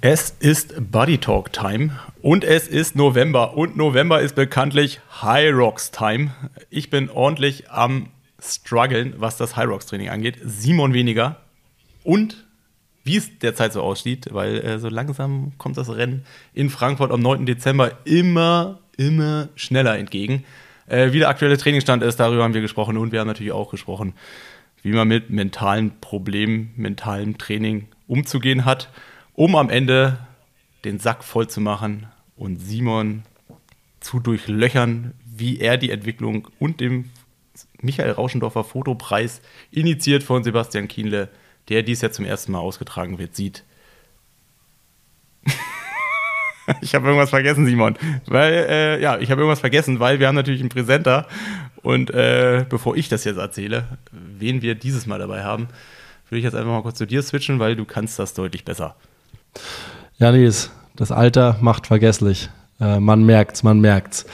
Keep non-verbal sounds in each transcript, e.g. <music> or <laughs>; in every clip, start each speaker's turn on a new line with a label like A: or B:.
A: Es ist Buddy Talk Time und es ist November und November ist bekanntlich High Rocks Time. Ich bin ordentlich am struggeln, was das High Rocks Training angeht. Simon weniger und wie es derzeit so aussieht, weil äh, so langsam kommt das Rennen in Frankfurt am 9. Dezember immer, immer schneller entgegen. Äh, wie der aktuelle Trainingsstand ist, darüber haben wir gesprochen und wir haben natürlich auch gesprochen, wie man mit mentalen Problemen, mentalem Training umzugehen hat um am Ende den Sack voll zu machen und Simon zu durchlöchern, wie er die Entwicklung und dem Michael Rauschendorfer Fotopreis, initiiert von Sebastian Kienle, der dies ja zum ersten Mal ausgetragen wird, sieht. <laughs> ich habe irgendwas vergessen, Simon. Weil, äh, ja, ich habe irgendwas vergessen, weil wir haben natürlich einen Präsenter. Und äh, bevor ich das jetzt erzähle, wen wir dieses Mal dabei haben, würde ich jetzt einfach mal kurz zu dir switchen, weil du kannst das deutlich besser.
B: Ja, Nils, das Alter macht vergesslich. Äh, man merkt's, man merkt's.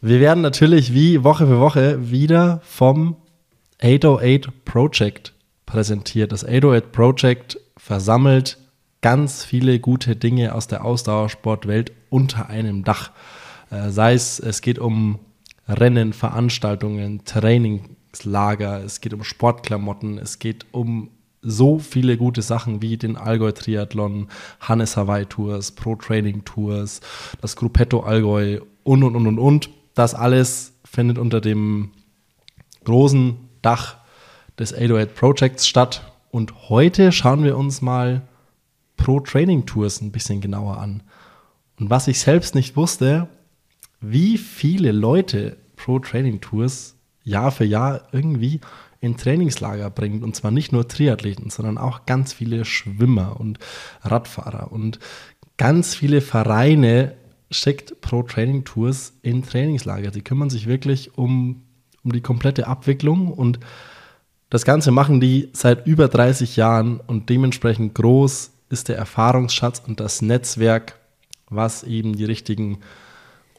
B: Wir werden natürlich wie Woche für Woche wieder vom 808 Project präsentiert. Das 808 Project versammelt ganz viele gute Dinge aus der Ausdauersportwelt unter einem Dach. Äh, sei es, es geht um Rennen, Veranstaltungen, Trainingslager, es geht um Sportklamotten, es geht um so viele gute Sachen wie den Allgäu Triathlon, Hannes Hawaii Tours, Pro Training Tours, das Gruppetto Allgäu und und und und und. Das alles findet unter dem großen Dach des 808 Projects statt. Und heute schauen wir uns mal Pro Training Tours ein bisschen genauer an. Und was ich selbst nicht wusste, wie viele Leute Pro Training Tours Jahr für Jahr irgendwie in Trainingslager bringt. Und zwar nicht nur Triathleten, sondern auch ganz viele Schwimmer und Radfahrer. Und ganz viele Vereine schickt Pro Training Tours in Trainingslager. Die kümmern sich wirklich um, um die komplette Abwicklung und das Ganze machen die seit über 30 Jahren und dementsprechend groß ist der Erfahrungsschatz und das Netzwerk, was eben die richtigen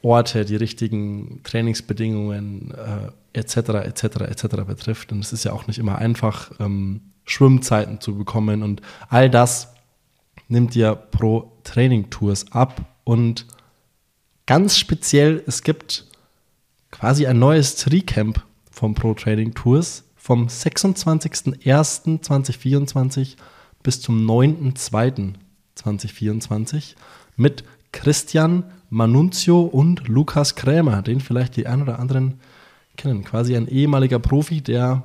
B: Orte, die richtigen Trainingsbedingungen äh, etc. etc. etc. betrifft. Und es ist ja auch nicht immer einfach, ähm, Schwimmzeiten zu bekommen und all das nimmt ja pro Training Tours ab und ganz speziell, es gibt quasi ein neues Tricamp vom Pro Training Tours vom 26.01.2024 bis zum 9.02.2024 mit Christian Manunzio und Lukas Krämer, den vielleicht die ein oder anderen kennen. Quasi ein ehemaliger Profi, der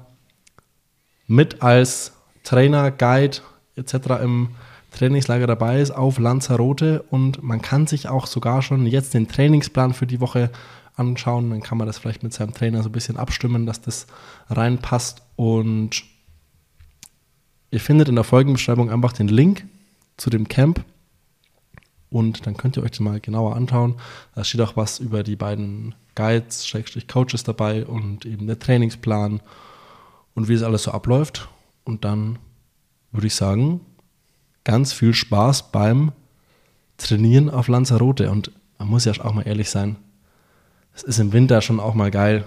B: mit als Trainer, Guide etc. im Trainingslager dabei ist auf Lanzarote und man kann sich auch sogar schon jetzt den Trainingsplan für die Woche anschauen. Dann kann man das vielleicht mit seinem Trainer so ein bisschen abstimmen, dass das reinpasst und ihr findet in der Folgenbeschreibung einfach den Link zu dem Camp und dann könnt ihr euch das mal genauer anschauen. Da steht auch was über die beiden Guides, Schrägstrich Coaches dabei und eben der Trainingsplan und wie es alles so abläuft. Und dann würde ich sagen, ganz viel Spaß beim Trainieren auf Lanzarote. Und man muss ja auch mal ehrlich sein, es ist im Winter schon auch mal geil,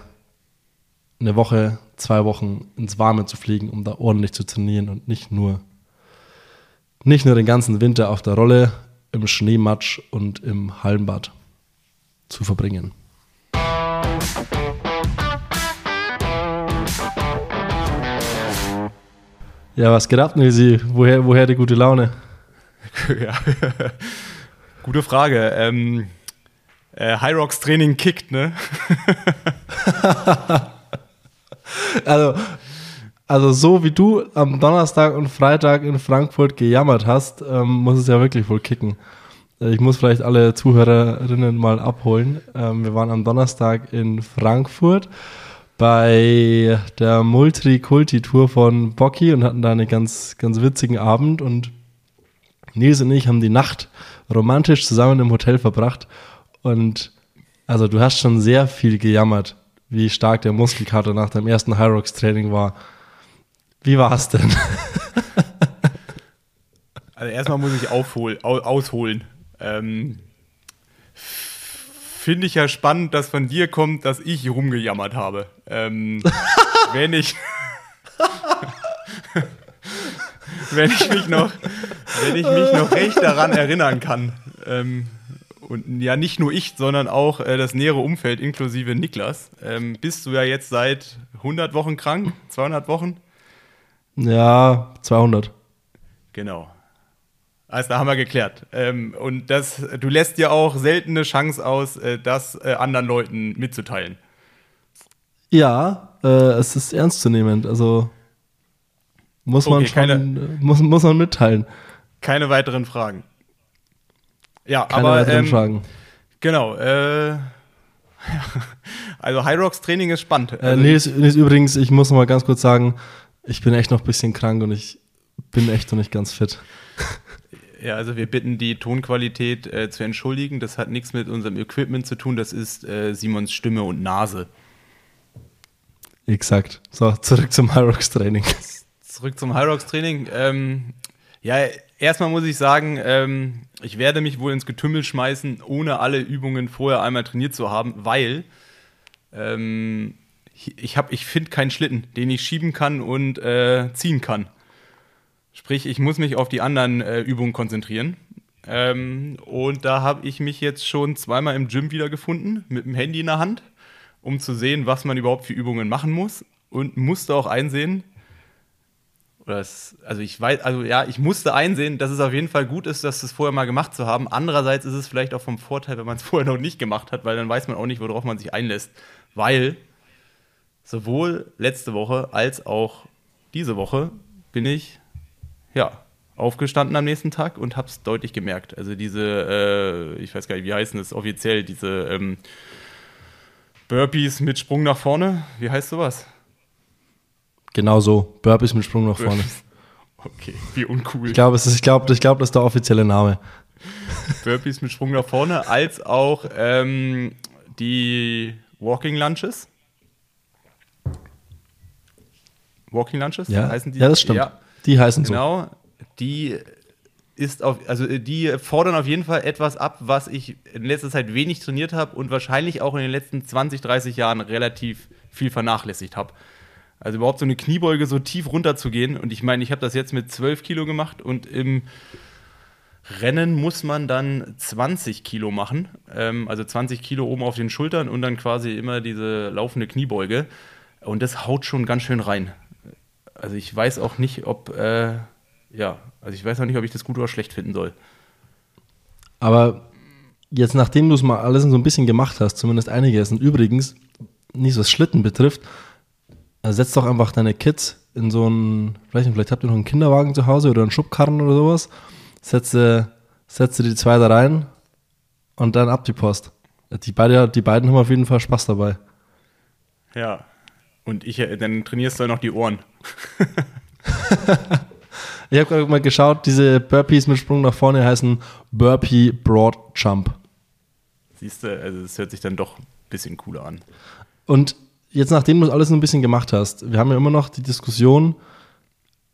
B: eine Woche, zwei Wochen ins Warme zu fliegen, um da ordentlich zu trainieren und nicht nur, nicht nur den ganzen Winter auf der Rolle im Schneematsch und im Hallenbad zu verbringen. Ja, was geht ab, Nilsi? Woher, woher die gute Laune? <laughs>
A: ja, gute Frage. Ähm, äh, High Rocks Training kickt, ne? <laughs>
B: also, also so wie du am Donnerstag und Freitag in Frankfurt gejammert hast, ähm, muss es ja wirklich wohl kicken. Äh, ich muss vielleicht alle Zuhörerinnen mal abholen. Ähm, wir waren am Donnerstag in Frankfurt bei der Multikulti-Tour von Bocky und hatten da einen ganz, ganz witzigen Abend und Nils und ich haben die Nacht romantisch zusammen im Hotel verbracht und also du hast schon sehr viel gejammert, wie stark der Muskelkater nach dem ersten Hyrox Training war. Wie war es denn?
A: also erstmal muss ich aufhol, ausholen. Ähm, Finde ich ja spannend, dass von dir kommt, dass ich rumgejammert habe. Ähm, <laughs> wenn ich <laughs> wenn ich mich noch wenn ich mich noch recht daran erinnern kann, ähm, und ja nicht nur ich, sondern auch äh, das nähere Umfeld inklusive Niklas, ähm, bist du ja jetzt seit 100 Wochen krank, 200 Wochen?
B: Ja, 200.
A: Genau. Also da haben wir geklärt. Ähm, und das, du lässt dir auch selten eine Chance aus, äh, das äh, anderen Leuten mitzuteilen.
B: Ja, äh, es ist ernstzunehmend. Also muss okay, man schon, keine, muss, muss man mitteilen.
A: Keine weiteren Fragen. Ja,
B: keine
A: aber
B: weiteren
A: ähm,
B: Fragen.
A: Genau. Äh, <laughs> also High Rocks Training ist spannend.
B: Äh, nee, ist, ist übrigens, ich muss noch mal ganz kurz sagen, ich bin echt noch ein bisschen krank und ich bin echt noch nicht ganz fit.
A: Ja, also wir bitten die Tonqualität äh, zu entschuldigen. Das hat nichts mit unserem Equipment zu tun. Das ist äh, Simons Stimme und Nase.
B: Exakt. So, zurück zum Hyrox Training.
A: Zurück zum Hyrox Training. Ähm, ja, erstmal muss ich sagen, ähm, ich werde mich wohl ins Getümmel schmeißen, ohne alle Übungen vorher einmal trainiert zu haben, weil ähm, ich, ich finde keinen Schlitten, den ich schieben kann und äh, ziehen kann. Sprich, ich muss mich auf die anderen äh, Übungen konzentrieren. Ähm, und da habe ich mich jetzt schon zweimal im Gym wiedergefunden, mit dem Handy in der Hand, um zu sehen, was man überhaupt für Übungen machen muss. Und musste auch einsehen, es, also ich weiß, also ja, ich musste einsehen, dass es auf jeden Fall gut ist, das vorher mal gemacht zu haben. Andererseits ist es vielleicht auch vom Vorteil, wenn man es <laughs> vorher noch nicht gemacht hat, weil dann weiß man auch nicht, worauf man sich einlässt. Weil sowohl letzte Woche als auch diese Woche bin ich ja, aufgestanden am nächsten Tag und habe es deutlich gemerkt. Also diese, äh, ich weiß gar nicht, wie heißen das offiziell, diese ähm, Burpees mit Sprung nach vorne. Wie heißt sowas?
B: Genau so, Burpees mit Sprung nach vorne. <laughs>
A: Okay, wie uncool.
B: Ich glaube, ich glaube, ich glaube, das ist der offizielle Name. <laughs>
A: Burpees mit Sprung nach vorne, als auch ähm, die Walking Lunches. Walking Lunches
B: ja, heißen die? Ja, das stimmt. Ja. Die heißen
A: genau, so. Genau, die ist auf, also die fordern auf jeden Fall etwas ab, was ich in letzter Zeit wenig trainiert habe und wahrscheinlich auch in den letzten 20, 30 Jahren relativ viel vernachlässigt habe. Also überhaupt so eine Kniebeuge so tief runter zu gehen. Und ich meine, ich habe das jetzt mit 12 Kilo gemacht und im Rennen muss man dann 20 Kilo machen. Ähm, also 20 Kilo oben auf den Schultern und dann quasi immer diese laufende Kniebeuge. Und das haut schon ganz schön rein. Also ich weiß auch nicht, ob, äh, ja, also ich weiß auch nicht, ob ich das gut oder schlecht finden soll.
B: Aber jetzt, nachdem du es mal alles so ein bisschen gemacht hast, zumindest einiges, und übrigens, nicht so was Schlitten betrifft, also setz doch einfach deine Kids in so einen, weiß nicht, vielleicht habt ihr noch einen Kinderwagen zu Hause oder einen Schubkarren oder sowas, setze, setze die zwei da rein und dann ab die Post. Die, beide, die beiden haben auf jeden Fall Spaß dabei.
A: Ja, und ich, äh, dann trainierst du noch die Ohren. <laughs>
B: ich habe gerade mal geschaut, diese Burpees mit Sprung nach vorne heißen Burpee Broad Jump.
A: Siehst du, also das hört sich dann doch ein bisschen cooler an.
B: Und jetzt, nachdem du alles ein bisschen gemacht hast, wir haben ja immer noch die Diskussion,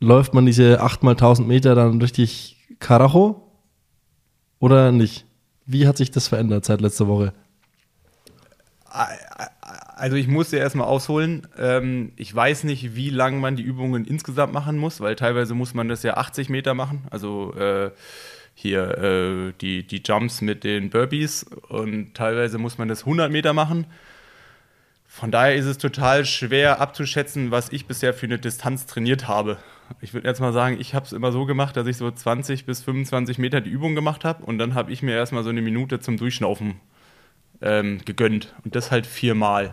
B: läuft man diese 8 mal 1000 Meter dann richtig Karacho oder nicht? Wie hat sich das verändert seit letzter Woche?
A: Also ich muss ja erstmal ausholen. Ähm, ich weiß nicht, wie lange man die Übungen insgesamt machen muss, weil teilweise muss man das ja 80 Meter machen. Also äh, hier äh, die, die Jumps mit den Burpees und teilweise muss man das 100 Meter machen. Von daher ist es total schwer abzuschätzen, was ich bisher für eine Distanz trainiert habe. Ich würde jetzt mal sagen, ich habe es immer so gemacht, dass ich so 20 bis 25 Meter die Übung gemacht habe und dann habe ich mir erstmal so eine Minute zum Durchschnaufen ähm, gegönnt. Und das halt viermal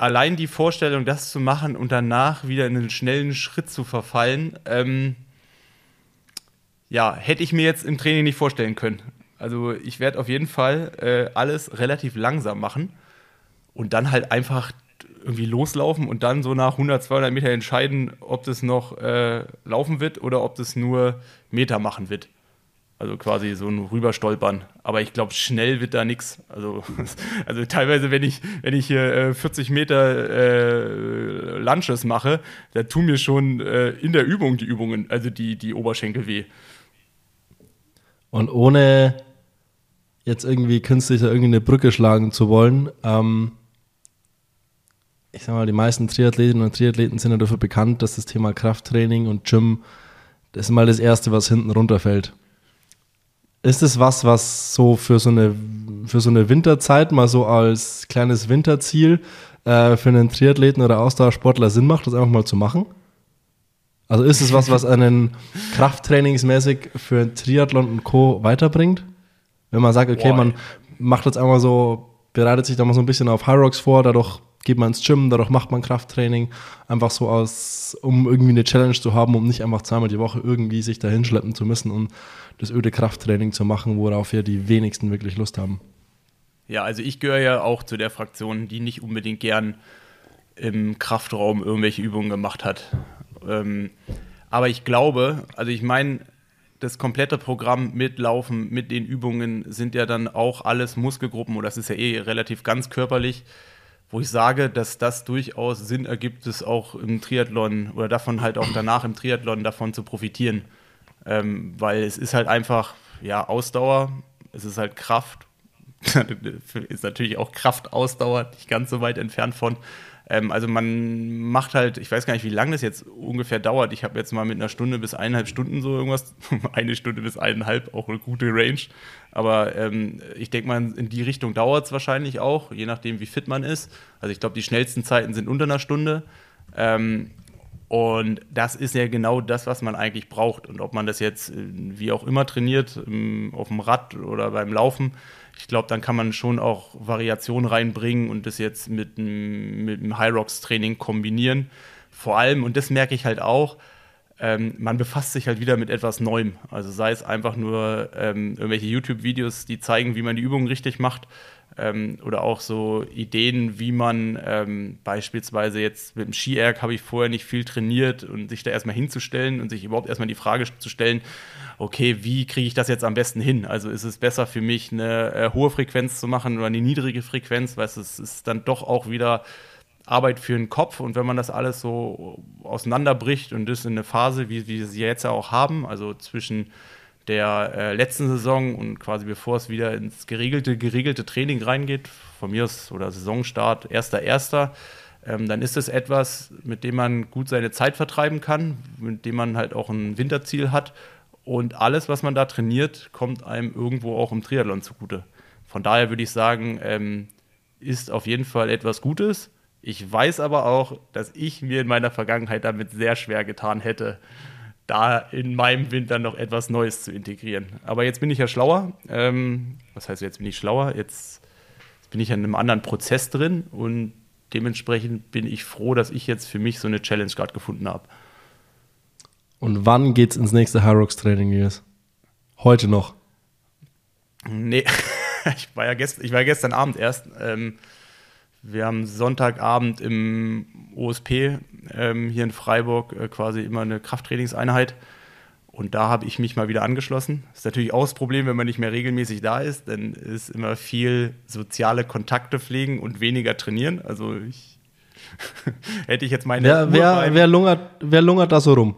A: allein die Vorstellung, das zu machen und danach wieder in einen schnellen Schritt zu verfallen, ähm, ja, hätte ich mir jetzt im Training nicht vorstellen können. Also ich werde auf jeden Fall äh, alles relativ langsam machen und dann halt einfach irgendwie loslaufen und dann so nach 100, 200 Meter entscheiden, ob das noch äh, laufen wird oder ob das nur Meter machen wird. Also quasi so ein Rüberstolpern. Aber ich glaube, schnell wird da nichts. Also, <laughs> also teilweise, wenn ich, wenn ich hier äh, 40 Meter äh, Lunches mache, da tun mir schon äh, in der Übung die Übungen, also die, die Oberschenkel weh.
B: Und ohne jetzt irgendwie künstlich irgendwie eine Brücke schlagen zu wollen, ähm, ich sag mal, die meisten Triathletinnen und Triathleten sind ja dafür bekannt, dass das Thema Krafttraining und Gym Das ist mal das Erste, was hinten runterfällt. Ist es was, was so für so eine, für so eine Winterzeit mal so als kleines Winterziel äh, für einen Triathleten oder Ausdauersportler Sinn macht, das einfach mal zu machen? Also ist es was, was einen <laughs> krafttrainingsmäßig für Triathlon und Co. weiterbringt? Wenn man sagt, okay, Boah. man macht jetzt einmal so, bereitet sich da mal so ein bisschen auf High Rocks vor, dadurch geht man ins Gym, dadurch macht man Krafttraining, einfach so aus, um irgendwie eine Challenge zu haben, um nicht einfach zweimal die Woche irgendwie sich da hinschleppen zu müssen und das öde Krafttraining zu machen, worauf ja die wenigsten wirklich Lust haben.
A: Ja, also ich gehöre ja auch zu der Fraktion, die nicht unbedingt gern im Kraftraum irgendwelche Übungen gemacht hat. Ähm, aber ich glaube, also ich meine, das komplette Programm mit Laufen, mit den Übungen sind ja dann auch alles Muskelgruppen oder das ist ja eh relativ ganz körperlich wo ich sage, dass das durchaus Sinn ergibt, es auch im Triathlon oder davon halt auch danach im Triathlon davon zu profitieren. Ähm, weil es ist halt einfach, ja, Ausdauer, es ist halt Kraft, <laughs> ist natürlich auch Kraftausdauer, nicht ganz so weit entfernt von. Ähm, also man macht halt, ich weiß gar nicht, wie lange das jetzt ungefähr dauert. Ich habe jetzt mal mit einer Stunde bis eineinhalb Stunden so irgendwas, <laughs> eine Stunde bis eineinhalb, auch eine gute Range. Aber ähm, ich denke mal, in die Richtung dauert es wahrscheinlich auch, je nachdem, wie fit man ist. Also ich glaube, die schnellsten Zeiten sind unter einer Stunde. Ähm, und das ist ja genau das, was man eigentlich braucht. Und ob man das jetzt äh, wie auch immer trainiert, auf dem Rad oder beim Laufen, ich glaube, dann kann man schon auch Variationen reinbringen und das jetzt mit, mit einem High Rocks Training kombinieren. Vor allem, und das merke ich halt auch, ähm, man befasst sich halt wieder mit etwas Neuem. Also sei es einfach nur ähm, irgendwelche YouTube-Videos, die zeigen, wie man die Übungen richtig macht. Ähm, oder auch so Ideen, wie man ähm, beispielsweise jetzt mit dem Ski-Erg habe ich vorher nicht viel trainiert und sich da erstmal hinzustellen und sich überhaupt erstmal die Frage zu stellen, okay, wie kriege ich das jetzt am besten hin? Also ist es besser für mich, eine äh, hohe Frequenz zu machen oder eine niedrige Frequenz, weil es ist dann doch auch wieder Arbeit für den Kopf und wenn man das alles so auseinanderbricht und das in eine Phase, wie, wie wir sie jetzt ja auch haben, also zwischen der äh, letzten Saison und quasi bevor es wieder ins geregelte, geregelte Training reingeht, von mir aus oder Saisonstart, erster, erster, ähm, dann ist es etwas, mit dem man gut seine Zeit vertreiben kann, mit dem man halt auch ein Winterziel hat und alles, was man da trainiert, kommt einem irgendwo auch im Triathlon zugute. Von daher würde ich sagen, ähm, ist auf jeden Fall etwas Gutes. Ich weiß aber auch, dass ich mir in meiner Vergangenheit damit sehr schwer getan hätte, da in meinem Winter noch etwas Neues zu integrieren. Aber jetzt bin ich ja schlauer. Ähm, was heißt jetzt bin ich schlauer? Jetzt bin ich in einem anderen Prozess drin und dementsprechend bin ich froh, dass ich jetzt für mich so eine Challenge gerade gefunden habe.
B: Und wann geht's ins nächste Hyrox Training, Nils? Heute noch?
A: Nee, <laughs> ich war ja gestern, ich war gestern Abend erst. Ähm, wir haben Sonntagabend im OSP ähm, hier in Freiburg äh, quasi immer eine Krafttrainingseinheit. Und da habe ich mich mal wieder angeschlossen. Das ist natürlich auch das Problem, wenn man nicht mehr regelmäßig da ist, dann ist immer viel soziale Kontakte pflegen und weniger trainieren. Also ich <laughs> hätte ich jetzt meine.
B: Wer, wer, wer, lungert, wer lungert da so rum?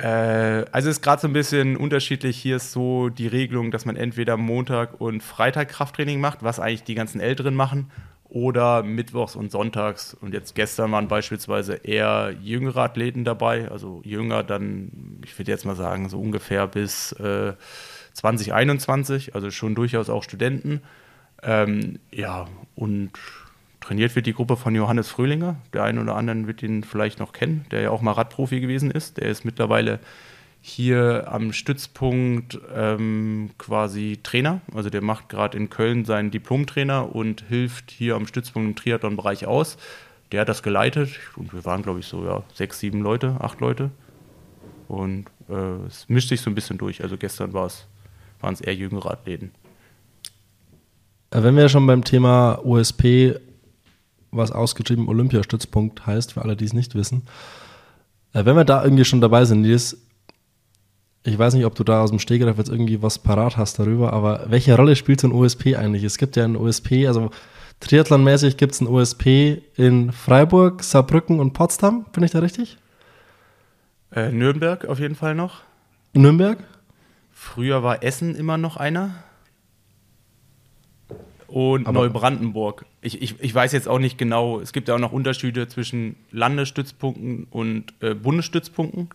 A: Äh, also ist gerade so ein bisschen unterschiedlich. Hier ist so die Regelung, dass man entweder Montag und Freitag Krafttraining macht, was eigentlich die ganzen Älteren machen, oder Mittwochs und Sonntags. Und jetzt gestern waren beispielsweise eher jüngere Athleten dabei, also jünger dann, ich würde jetzt mal sagen, so ungefähr bis äh, 2021, also schon durchaus auch Studenten. Ähm, ja, und Trainiert wird die Gruppe von Johannes Fröhlinger. Der eine oder andere wird ihn vielleicht noch kennen, der ja auch mal Radprofi gewesen ist. Der ist mittlerweile hier am Stützpunkt ähm, quasi Trainer. Also der macht gerade in Köln seinen Diplomtrainer und hilft hier am Stützpunkt im Triathlon-Bereich aus. Der hat das geleitet und wir waren, glaube ich, so ja, sechs, sieben Leute, acht Leute. Und äh, es mischt sich so ein bisschen durch. Also gestern waren es eher jüngere Athleten.
B: Äh, wenn wir schon beim Thema USP was ausgeschrieben Olympiastützpunkt heißt, für alle, die es nicht wissen. Äh, wenn wir da irgendwie schon dabei sind, Nils, ich weiß nicht, ob du da aus dem Stegreif jetzt irgendwie was parat hast darüber, aber welche Rolle spielt so ein OSP eigentlich? Es gibt ja ein OSP, also Triathlon-mäßig gibt es ein OSP in Freiburg, Saarbrücken und Potsdam, bin ich da richtig?
A: Äh, Nürnberg auf jeden Fall noch.
B: Nürnberg?
A: Früher war Essen immer noch einer und Aber Neubrandenburg. Ich, ich, ich weiß jetzt auch nicht genau, es gibt ja auch noch Unterschiede zwischen Landesstützpunkten und äh, Bundesstützpunkten.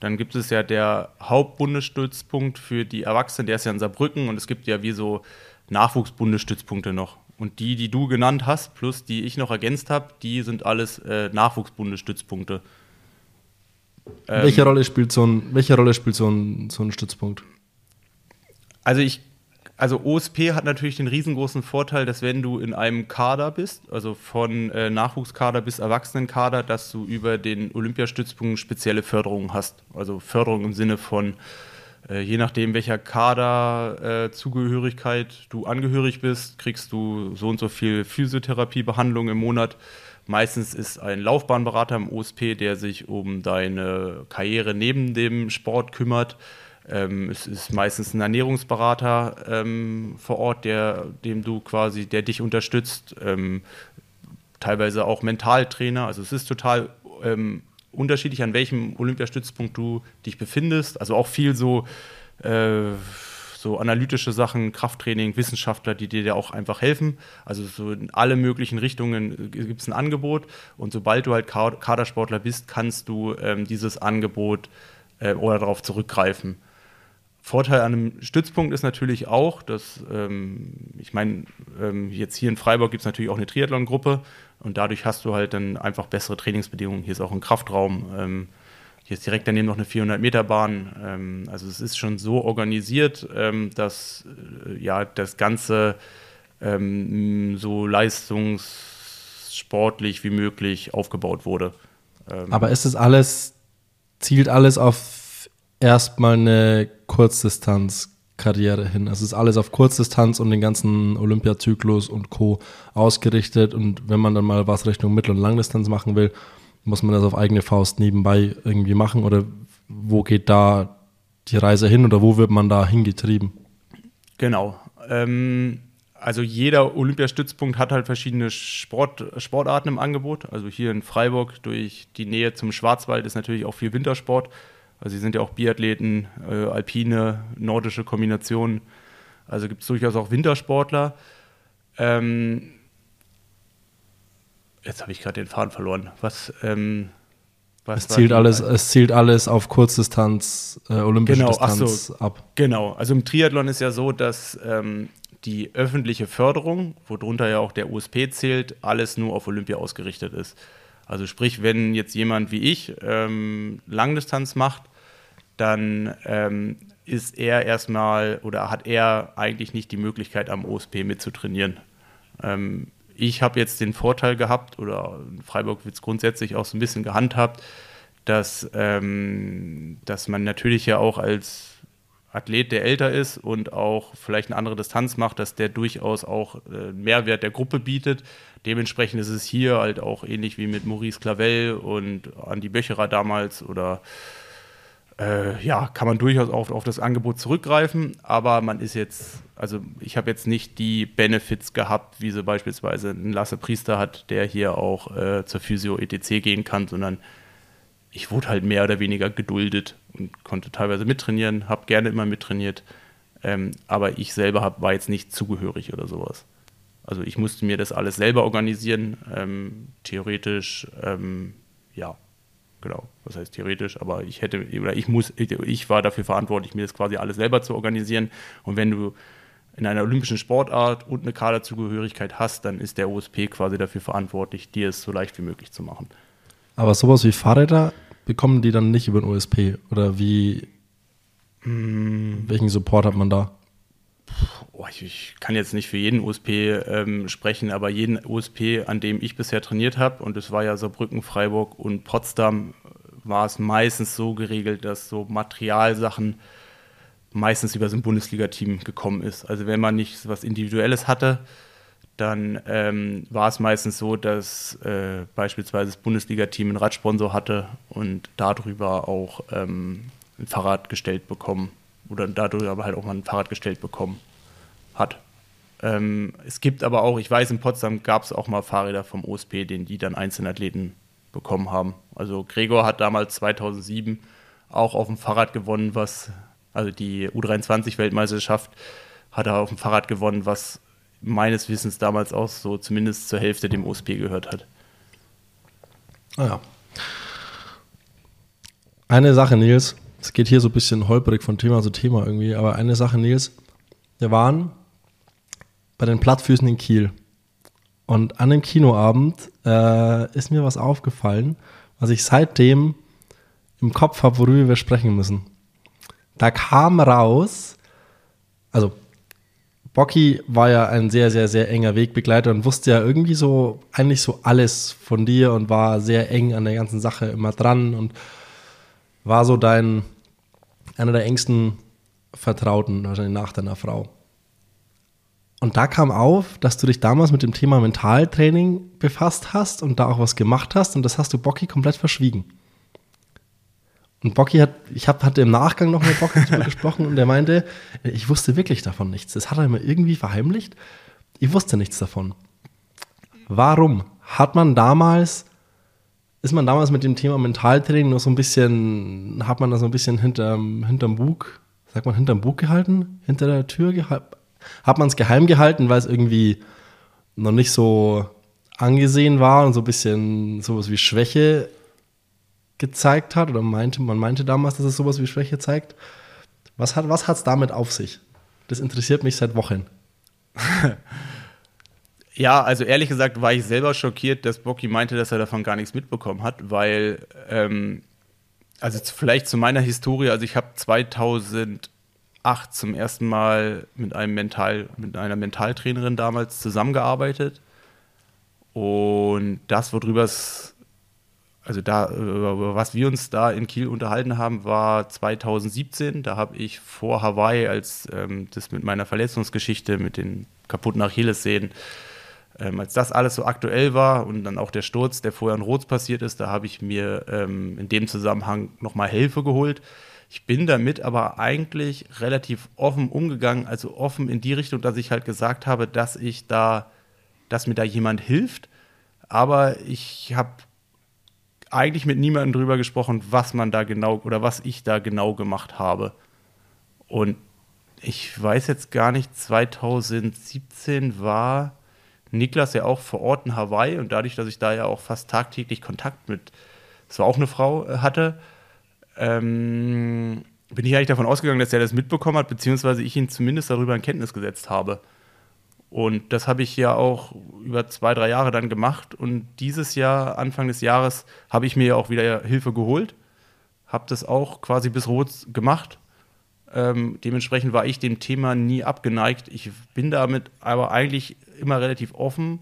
A: Dann gibt es ja der Hauptbundesstützpunkt für die Erwachsenen, der ist ja in Saarbrücken und es gibt ja wie so Nachwuchsbundesstützpunkte noch. Und die, die du genannt hast, plus die ich noch ergänzt habe, die sind alles äh, Nachwuchsbundesstützpunkte.
B: Ähm, welche Rolle spielt so ein, welche Rolle spielt so ein, so ein Stützpunkt?
A: Also ich, also OSP hat natürlich den riesengroßen Vorteil, dass wenn du in einem Kader bist, also von äh, Nachwuchskader bis Erwachsenenkader, dass du über den Olympiastützpunkt spezielle Förderungen hast. Also Förderung im Sinne von äh, je nachdem, welcher Kaderzugehörigkeit äh, du angehörig bist, kriegst du so und so viel Physiotherapiebehandlung im Monat. Meistens ist ein Laufbahnberater im OSP, der sich um deine Karriere neben dem Sport kümmert. Ähm, es ist meistens ein Ernährungsberater ähm, vor Ort, der, dem du quasi, der dich unterstützt. Ähm, teilweise auch Mentaltrainer. Also es ist total ähm, unterschiedlich, an welchem Olympiastützpunkt du dich befindest. Also auch viel so, äh, so analytische Sachen, Krafttraining, Wissenschaftler, die dir ja auch einfach helfen. Also so in alle möglichen Richtungen gibt es ein Angebot. Und sobald du halt Kadersportler bist, kannst du ähm, dieses Angebot äh, oder darauf zurückgreifen. Vorteil an einem Stützpunkt ist natürlich auch, dass, ähm, ich meine, ähm, jetzt hier in Freiburg gibt es natürlich auch eine Triathlon-Gruppe und dadurch hast du halt dann einfach bessere Trainingsbedingungen. Hier ist auch ein Kraftraum, ähm, hier ist direkt daneben noch eine 400-Meter-Bahn. Ähm, also es ist schon so organisiert, ähm, dass äh, ja das Ganze ähm, so leistungssportlich wie möglich aufgebaut wurde.
B: Aber ist es alles, zielt alles auf erstmal eine Kurzdistanz-Karriere hin. Also es ist alles auf Kurzdistanz und den ganzen Olympiazyklus und Co. ausgerichtet. Und wenn man dann mal was Richtung Mittel- und Langdistanz machen will, muss man das auf eigene Faust nebenbei irgendwie machen? Oder wo geht da die Reise hin oder wo wird man da hingetrieben?
A: Genau. Ähm, also jeder Olympiastützpunkt hat halt verschiedene Sport, Sportarten im Angebot. Also hier in Freiburg durch die Nähe zum Schwarzwald ist natürlich auch viel Wintersport. Also sie sind ja auch Biathleten, äh, alpine, nordische Kombinationen. Also gibt es durchaus auch Wintersportler. Ähm, jetzt habe ich gerade den Faden verloren. Was, ähm,
B: was es, zielt alles, es zielt alles auf Kurzdistanz, äh, olympische
A: genau,
B: Distanz
A: so,
B: ab.
A: Genau, also im Triathlon ist ja so, dass ähm, die öffentliche Förderung, worunter ja auch der USP zählt, alles nur auf Olympia ausgerichtet ist. Also sprich, wenn jetzt jemand wie ich ähm, Langdistanz macht, dann ähm, ist er erstmal oder hat er eigentlich nicht die Möglichkeit, am OSP mitzutrainieren. Ähm, ich habe jetzt den Vorteil gehabt, oder Freiburg wird es grundsätzlich auch so ein bisschen gehandhabt, dass, ähm, dass man natürlich ja auch als Athlet, der älter ist und auch vielleicht eine andere Distanz macht, dass der durchaus auch äh, Mehrwert der Gruppe bietet. Dementsprechend ist es hier halt auch ähnlich wie mit Maurice Clavel und Andy Böcherer damals oder äh, ja, kann man durchaus auf, auf das Angebot zurückgreifen, aber man ist jetzt, also ich habe jetzt nicht die Benefits gehabt, wie so beispielsweise ein Lasse Priester hat, der hier auch äh, zur Physio ETC gehen kann, sondern ich wurde halt mehr oder weniger geduldet und konnte teilweise mittrainieren, habe gerne immer mittrainiert, ähm, aber ich selber hab, war jetzt nicht zugehörig oder sowas. Also ich musste mir das alles selber organisieren, ähm, theoretisch, ähm, ja, genau, was heißt theoretisch, aber ich hätte, oder ich muss, ich war dafür verantwortlich, mir das quasi alles selber zu organisieren. Und wenn du in einer olympischen Sportart und eine Kaderzugehörigkeit hast, dann ist der OSP quasi dafür verantwortlich, dir es so leicht wie möglich zu machen.
B: Aber sowas wie Fahrräder bekommen die dann nicht über den OSP? Oder wie, hm. welchen Support hat man da?
A: Oh, ich, ich, kann jetzt nicht für jeden USP ähm, sprechen, aber jeden USP, an dem ich bisher trainiert habe, und es war ja Saarbrücken, Freiburg und Potsdam, war es meistens so geregelt, dass so Materialsachen meistens über so ein Bundesliga-Team gekommen ist. Also wenn man nicht was Individuelles hatte, dann ähm, war es meistens so, dass äh, beispielsweise das Bundesliga-Team einen Radsponsor hatte und darüber auch ähm, ein Fahrrad gestellt bekommen oder dadurch aber halt auch mal ein Fahrrad gestellt bekommen hat. Ähm, es gibt aber auch, ich weiß, in Potsdam gab es auch mal Fahrräder vom OSP, den die dann einzelne Athleten bekommen haben. Also Gregor hat damals 2007 auch auf dem Fahrrad gewonnen, was, also die U23-Weltmeisterschaft hat er auf dem Fahrrad gewonnen, was meines Wissens damals auch so zumindest zur Hälfte dem OSP gehört hat.
B: Ah ja. Eine Sache, Nils, es geht hier so ein bisschen holperig von Thema zu Thema irgendwie, aber eine Sache, Nils, wir waren bei den Plattfüßen in Kiel. Und an dem Kinoabend äh, ist mir was aufgefallen, was ich seitdem im Kopf habe, worüber wir sprechen müssen. Da kam raus, also Bocky war ja ein sehr, sehr, sehr enger Wegbegleiter und wusste ja irgendwie so, eigentlich so alles von dir und war sehr eng an der ganzen Sache immer dran und war so dein, einer der engsten Vertrauten, wahrscheinlich nach deiner Frau. Und da kam auf, dass du dich damals mit dem Thema Mentaltraining befasst hast und da auch was gemacht hast und das hast du Bocky komplett verschwiegen. Und Bocky hat, ich hab, hatte im Nachgang noch mit Bocky darüber <laughs> gesprochen und er meinte, ich wusste wirklich davon nichts. Das hat er immer irgendwie verheimlicht. Ich wusste nichts davon. Warum? Hat man damals, ist man damals mit dem Thema Mentaltraining noch so ein bisschen, hat man da so ein bisschen hinterm, hinterm Bug, sagt man hinterm Bug gehalten? Hinter der Tür gehalten? Hat man es geheim gehalten, weil es irgendwie noch nicht so angesehen war und so ein bisschen sowas wie Schwäche gezeigt hat oder meinte, man meinte damals, dass es sowas wie Schwäche zeigt. Was hat es was damit auf sich? Das interessiert mich seit Wochen. <laughs>
A: ja, also ehrlich gesagt war ich selber schockiert, dass Bocky meinte, dass er davon gar nichts mitbekommen hat, weil, ähm, also vielleicht zu meiner Historie, also ich habe 2008 zum ersten Mal mit einem Mental, mit einer Mentaltrainerin damals zusammengearbeitet. Und das, worüber es also da, über was wir uns da in Kiel unterhalten haben, war 2017. Da habe ich vor Hawaii, als ähm, das mit meiner Verletzungsgeschichte, mit den kaputten Achillessehnen, ähm, als das alles so aktuell war und dann auch der Sturz, der vorher in Rots passiert ist, da habe ich mir ähm, in dem Zusammenhang nochmal Hilfe geholt. Ich bin damit aber eigentlich relativ offen umgegangen, also offen in die Richtung, dass ich halt gesagt habe, dass ich da, dass mir da jemand hilft. Aber ich habe eigentlich mit niemandem drüber gesprochen, was man da genau oder was ich da genau gemacht habe. Und ich weiß jetzt gar nicht, 2017 war Niklas ja auch vor Ort in Hawaii und dadurch, dass ich da ja auch fast tagtäglich Kontakt mit, es war auch eine Frau, äh, hatte, ähm, bin ich eigentlich davon ausgegangen, dass er das mitbekommen hat, beziehungsweise ich ihn zumindest darüber in Kenntnis gesetzt habe. Und das habe ich ja auch über zwei, drei Jahre dann gemacht. Und dieses Jahr, Anfang des Jahres, habe ich mir ja auch wieder Hilfe geholt. Habe das auch quasi bis rot gemacht. Ähm, dementsprechend war ich dem Thema nie abgeneigt. Ich bin damit aber eigentlich immer relativ offen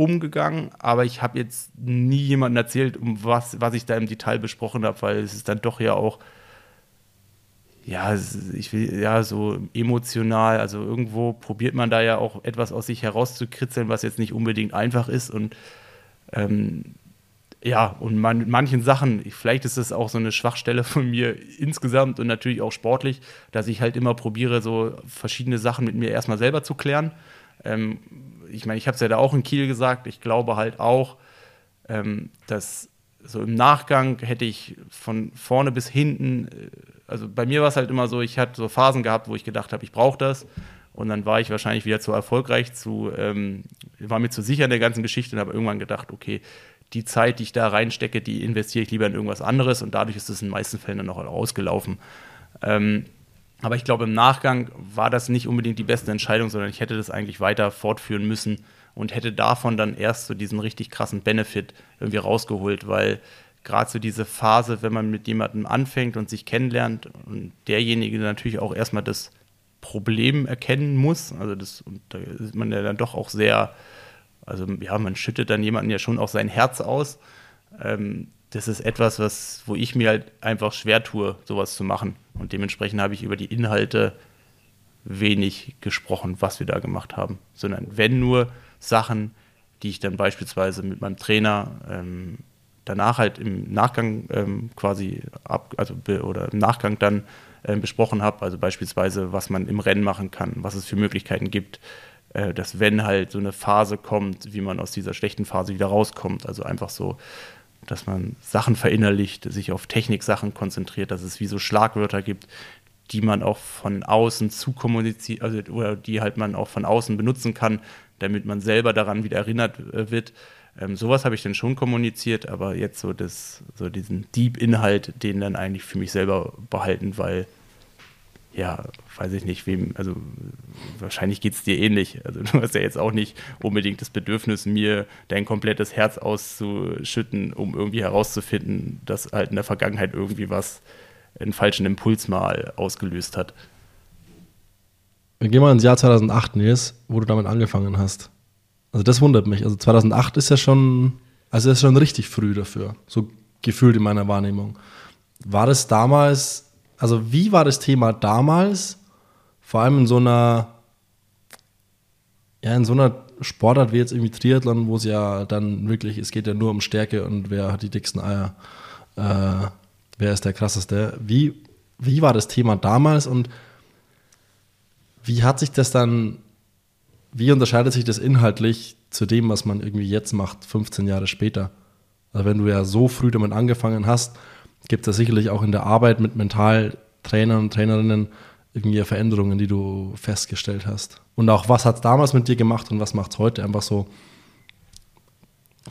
A: umgegangen, aber ich habe jetzt nie jemandem erzählt, um was, was ich da im Detail besprochen habe, weil es ist dann doch ja auch ja, ich will, ja, so emotional, also irgendwo probiert man da ja auch etwas aus sich herauszukritzeln, was jetzt nicht unbedingt einfach ist und ähm, ja, und man, manchen Sachen, vielleicht ist es auch so eine Schwachstelle von mir insgesamt und natürlich auch sportlich, dass ich halt immer probiere, so verschiedene Sachen mit mir erstmal selber zu klären. Ähm, ich meine, ich habe es ja da auch in Kiel gesagt, ich glaube halt auch, ähm, dass so im Nachgang hätte ich von vorne bis hinten, äh, also bei mir war es halt immer so, ich hatte so Phasen gehabt, wo ich gedacht habe, ich brauche das. Und dann war ich wahrscheinlich wieder zu erfolgreich, zu, ähm, war mir zu sicher in der ganzen Geschichte und habe irgendwann gedacht, okay, die Zeit, die ich da reinstecke, die investiere ich lieber in irgendwas anderes und dadurch ist es in den meisten Fällen dann noch ausgelaufen. Ähm, aber ich glaube, im Nachgang war das nicht unbedingt die beste Entscheidung, sondern ich hätte das eigentlich weiter fortführen müssen und hätte davon dann erst so diesen richtig krassen Benefit irgendwie rausgeholt, weil gerade so diese Phase, wenn man mit jemandem anfängt und sich kennenlernt und derjenige natürlich auch erstmal das Problem erkennen muss, also das, da ist man ja dann doch auch sehr, also ja, man schüttet dann jemanden ja schon auch sein Herz aus. Ähm, das ist etwas, was, wo ich mir halt einfach schwer tue, sowas zu machen. Und dementsprechend habe ich über die Inhalte wenig gesprochen, was wir da gemacht haben, sondern wenn nur Sachen, die ich dann beispielsweise mit meinem Trainer ähm, danach halt im Nachgang ähm, quasi ab, also oder im Nachgang dann ähm, besprochen habe, also beispielsweise, was man im Rennen machen kann, was es für Möglichkeiten gibt, äh, dass wenn halt so eine Phase kommt, wie man aus dieser schlechten Phase wieder rauskommt, also einfach so, dass man Sachen verinnerlicht, sich auf Techniksachen konzentriert, dass es wie so Schlagwörter gibt, die man auch von außen zu kommunizieren, also oder die halt man auch von außen benutzen kann, damit man selber daran wieder erinnert äh, wird. Ähm, sowas habe ich dann schon kommuniziert, aber jetzt so, das, so diesen Deep-Inhalt, den dann eigentlich für mich selber behalten, weil ja, weiß ich nicht, wem, also wahrscheinlich geht es dir ähnlich. Also du hast ja jetzt auch nicht unbedingt das Bedürfnis, mir dein komplettes Herz auszuschütten, um irgendwie herauszufinden, dass halt in der Vergangenheit irgendwie was einen falschen Impuls mal ausgelöst hat.
B: Gehen mal ins Jahr 2008, Nils, wo du damit angefangen hast. Also das wundert mich. Also 2008 ist ja schon, also ist schon richtig früh dafür, so gefühlt in meiner Wahrnehmung. War das damals also wie war das Thema damals, vor allem in so einer, ja, in so einer Sportart wie jetzt irgendwie Triathlon, wo es ja dann wirklich, es geht ja nur um Stärke und wer hat die dicksten Eier, äh, wer ist der krasseste. Wie, wie war das Thema damals und wie hat sich das dann, wie unterscheidet sich das inhaltlich zu dem, was man irgendwie jetzt macht, 15 Jahre später? Also wenn du ja so früh damit angefangen hast, gibt es sicherlich auch in der Arbeit mit Mentaltrainern und Trainerinnen irgendwie Veränderungen, die du festgestellt hast. Und auch, was hat es damals mit dir gemacht und was macht es heute? Einfach so.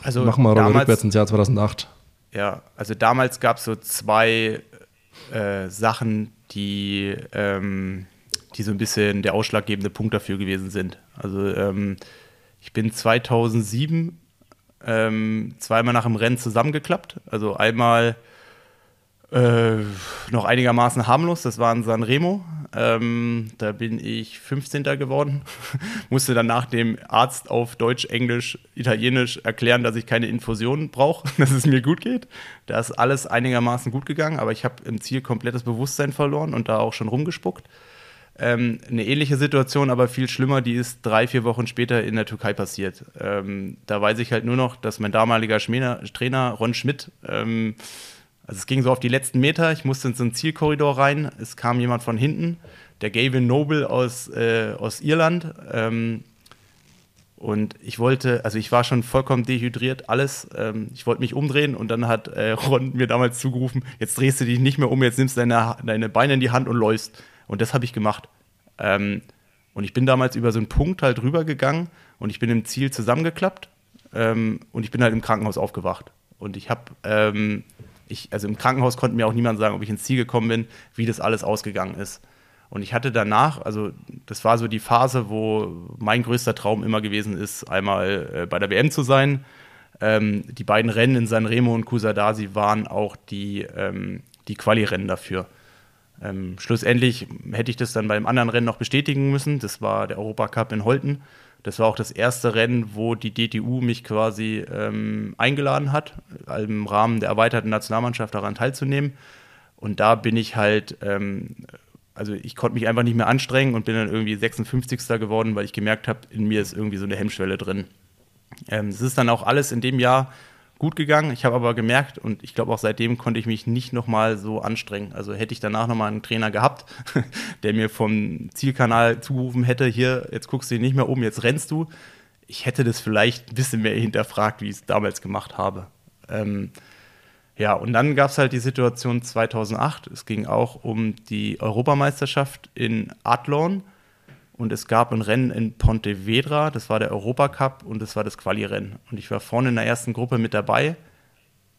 B: Also machen wir damals, rückwärts ins Jahr 2008.
A: Ja, also damals gab es so zwei äh, Sachen, die, ähm, die so ein bisschen der ausschlaggebende Punkt dafür gewesen sind. Also ähm, ich bin 2007 ähm, zweimal nach dem Rennen zusammengeklappt. Also einmal äh, noch einigermaßen harmlos. Das war in Sanremo. Ähm, da bin ich 15. geworden. <laughs> Musste dann nach dem Arzt auf Deutsch, Englisch, Italienisch erklären, dass ich keine Infusion brauche, <laughs> dass es mir gut geht. Da ist alles einigermaßen gut gegangen, aber ich habe im Ziel komplettes Bewusstsein verloren und da auch schon rumgespuckt. Ähm, eine ähnliche Situation, aber viel schlimmer, die ist drei, vier Wochen später in der Türkei passiert. Ähm, da weiß ich halt nur noch, dass mein damaliger Schmähner, Trainer Ron Schmidt ähm, also es ging so auf die letzten Meter, ich musste in so einen Zielkorridor rein, es kam jemand von hinten, der Gavin Noble aus, äh, aus Irland. Ähm, und ich wollte, also ich war schon vollkommen dehydriert, alles. Ähm, ich wollte mich umdrehen und dann hat äh, Ron mir damals zugerufen, jetzt drehst du dich nicht mehr um, jetzt nimmst deine, deine Beine in die Hand und läufst. Und das habe ich gemacht. Ähm, und ich bin damals über so einen Punkt halt rübergegangen und ich bin im Ziel zusammengeklappt ähm, und ich bin halt im Krankenhaus aufgewacht. Und ich habe ähm, ich, also im Krankenhaus konnte mir auch niemand sagen, ob ich ins Ziel gekommen bin, wie das alles ausgegangen ist. Und ich hatte danach, also das war so die Phase, wo mein größter Traum immer gewesen ist, einmal äh, bei der WM zu sein. Ähm, die beiden Rennen in Sanremo und Kusadasi waren auch die, ähm, die Quali-Rennen dafür. Ähm, schlussendlich hätte ich das dann beim anderen Rennen noch bestätigen müssen. Das war der Europacup in Holten. Das war auch das erste Rennen, wo die DTU mich quasi ähm, eingeladen hat, im Rahmen der erweiterten Nationalmannschaft daran teilzunehmen. Und da bin ich halt, ähm, also ich konnte mich einfach nicht mehr anstrengen und bin dann irgendwie 56. geworden, weil ich gemerkt habe, in mir ist irgendwie so eine Hemmschwelle drin. Ähm, es ist dann auch alles in dem Jahr gut gegangen. Ich habe aber gemerkt und ich glaube auch seitdem konnte ich mich nicht nochmal so anstrengen. Also hätte ich danach nochmal einen Trainer gehabt, <laughs> der mir vom Zielkanal zugerufen hätte, hier, jetzt guckst du nicht mehr um, jetzt rennst du. Ich hätte das vielleicht ein bisschen mehr hinterfragt, wie ich es damals gemacht habe. Ähm, ja, und dann gab es halt die Situation 2008. Es ging auch um die Europameisterschaft in Adlon und es gab ein Rennen in Pontevedra, das war der Europacup und das war das Quali-Rennen. Und ich war vorne in der ersten Gruppe mit dabei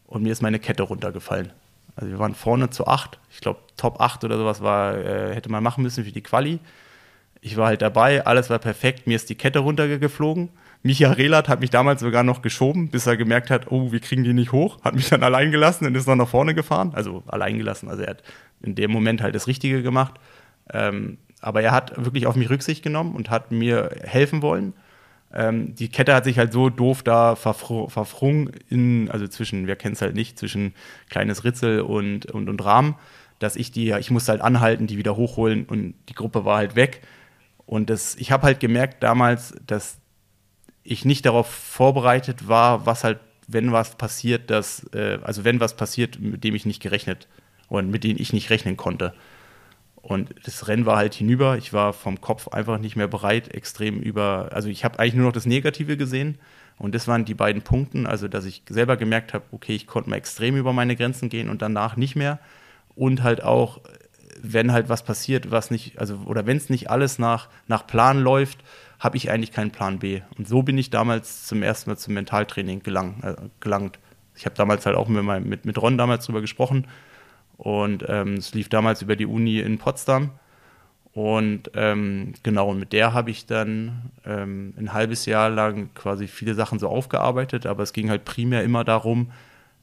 A: und mir ist meine Kette runtergefallen. Also wir waren vorne zu acht. Ich glaube, Top 8 oder sowas war, äh, hätte man machen müssen für die Quali. Ich war halt dabei, alles war perfekt, mir ist die Kette runtergeflogen. Micha Relat hat mich damals sogar noch geschoben, bis er gemerkt hat, oh, wir kriegen die nicht hoch, hat mich dann allein gelassen und ist noch nach vorne gefahren. Also allein gelassen, also er hat in dem Moment halt das Richtige gemacht. Ähm, aber er hat wirklich auf mich Rücksicht genommen und hat mir helfen wollen. Ähm, die Kette hat sich halt so doof da verfr verfrungen, in, also zwischen, wer kennt es halt nicht, zwischen kleines Ritzel und, und, und Rahmen, dass ich die, ich musste halt anhalten, die wieder hochholen und die Gruppe war halt weg. Und das, ich habe halt gemerkt damals, dass ich nicht darauf vorbereitet war, was halt, wenn was passiert, dass, äh, also wenn was passiert, mit dem ich nicht gerechnet und mit dem ich nicht rechnen konnte. Und das Rennen war halt hinüber. Ich war vom Kopf einfach nicht mehr bereit, extrem über. Also ich habe eigentlich nur noch das Negative gesehen. Und das waren die beiden Punkte. Also, dass ich selber gemerkt habe, okay, ich konnte mal extrem über meine Grenzen gehen und danach nicht mehr. Und halt auch wenn halt was passiert, was nicht, also, oder wenn es nicht alles nach, nach Plan läuft, habe ich eigentlich keinen Plan B. Und so bin ich damals zum ersten Mal zum Mentaltraining gelang, äh, gelangt. Ich habe damals halt auch mit, mit, mit Ron damals drüber gesprochen. Und ähm, es lief damals über die Uni in Potsdam. Und ähm, genau, und mit der habe ich dann ähm, ein halbes Jahr lang quasi viele Sachen so aufgearbeitet, aber es ging halt primär immer darum,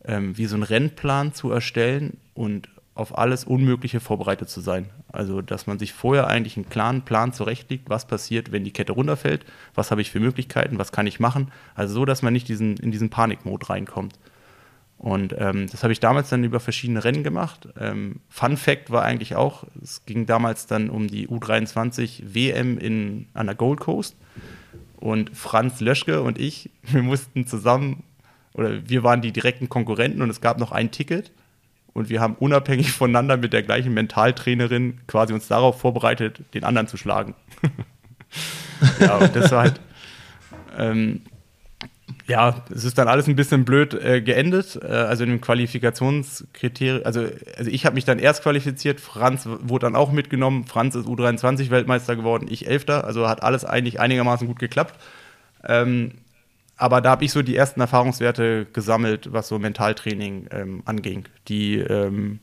A: ähm, wie so einen Rennplan zu erstellen und auf alles Unmögliche vorbereitet zu sein. Also, dass man sich vorher eigentlich einen klaren Plan zurechtlegt, was passiert, wenn die Kette runterfällt, was habe ich für Möglichkeiten, was kann ich machen. Also so, dass man nicht diesen, in diesen Panikmod reinkommt. Und ähm, das habe ich damals dann über verschiedene Rennen gemacht. Ähm, Fun Fact war eigentlich auch, es ging damals dann um die U23 WM in, an der Gold Coast. Und Franz Löschke und ich, <laughs> wir mussten zusammen, oder wir waren die direkten Konkurrenten und es gab noch ein Ticket. Und wir haben unabhängig <laughs> voneinander mit der gleichen Mentaltrainerin quasi uns darauf vorbereitet, den anderen zu schlagen. <laughs> ja, und das war halt. Ähm, ja, es ist dann alles ein bisschen blöd äh, geendet. Äh, also in dem Qualifikationskriterium, also, also ich habe mich dann erst qualifiziert, Franz wurde dann auch mitgenommen. Franz ist U23-Weltmeister geworden, ich Elfter. Also hat alles eigentlich einigermaßen gut geklappt. Ähm, aber da habe ich so die ersten Erfahrungswerte gesammelt, was so Mentaltraining ähm, anging. Die, ähm,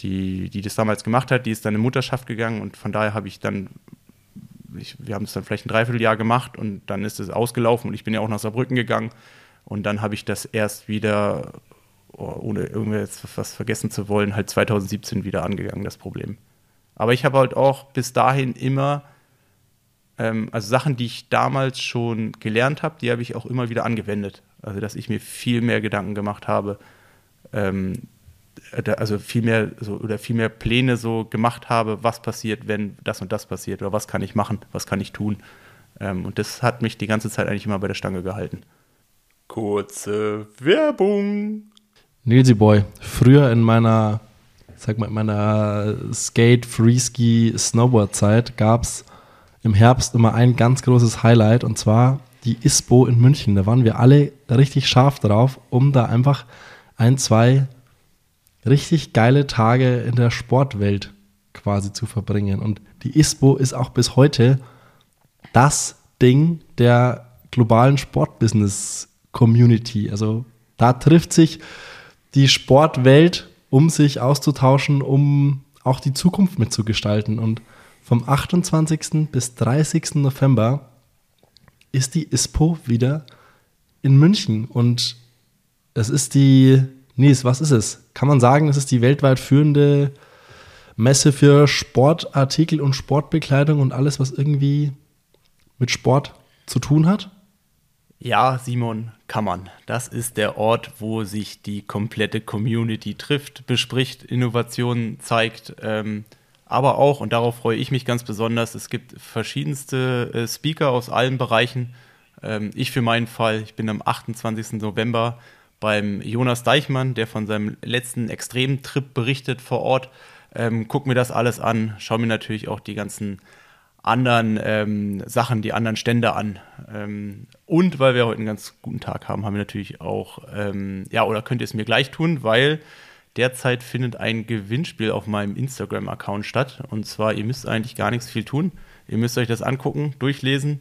A: die, die das damals gemacht hat, die ist dann in Mutterschaft gegangen und von daher habe ich dann ich, wir haben es dann vielleicht ein Dreivierteljahr gemacht und dann ist es ausgelaufen und ich bin ja auch nach Saarbrücken gegangen und dann habe ich das erst wieder, oh, ohne irgendwas was vergessen zu wollen, halt 2017 wieder angegangen, das Problem. Aber ich habe halt auch bis dahin immer, ähm, also Sachen, die ich damals schon gelernt habe, die habe ich auch immer wieder angewendet. Also dass ich mir viel mehr Gedanken gemacht habe, ähm, also viel mehr so oder viel mehr Pläne so gemacht habe, was passiert, wenn das und das passiert oder was kann ich machen, was kann ich tun. Ähm, und das hat mich die ganze Zeit eigentlich immer bei der Stange gehalten. Kurze Werbung.
B: Nilsi Boy, früher in meiner, sag mal, in meiner Skate, Freeski, Snowboard-Zeit gab es im Herbst immer ein ganz großes Highlight und zwar die ISPO in München. Da waren wir alle richtig scharf drauf, um da einfach ein, zwei richtig geile Tage in der Sportwelt quasi zu verbringen. Und die ISPO ist auch bis heute das Ding der globalen Sportbusiness-Community. Also da trifft sich die Sportwelt, um sich auszutauschen, um auch die Zukunft mitzugestalten. Und vom 28. bis 30. November ist die ISPO wieder in München. Und es ist die Nies, was ist es? Kann man sagen, es ist die weltweit führende Messe für Sportartikel und Sportbekleidung und alles, was irgendwie mit Sport zu tun hat?
A: Ja, Simon, kann man. Das ist der Ort, wo sich die komplette Community trifft, bespricht, Innovationen zeigt. Ähm, aber auch, und darauf freue ich mich ganz besonders, es gibt verschiedenste äh, Speaker aus allen Bereichen. Ähm, ich für meinen Fall, ich bin am 28. November beim Jonas Deichmann, der von seinem letzten Extremtrip berichtet vor Ort. Ähm, guck mir das alles an, schau mir natürlich auch die ganzen anderen ähm, Sachen, die anderen Stände an. Ähm, und weil wir heute einen ganz guten Tag haben, haben wir natürlich auch, ähm, ja, oder könnt ihr es mir gleich tun, weil derzeit findet ein Gewinnspiel auf meinem Instagram-Account statt. Und zwar, ihr müsst eigentlich gar nichts viel tun. Ihr müsst euch das angucken, durchlesen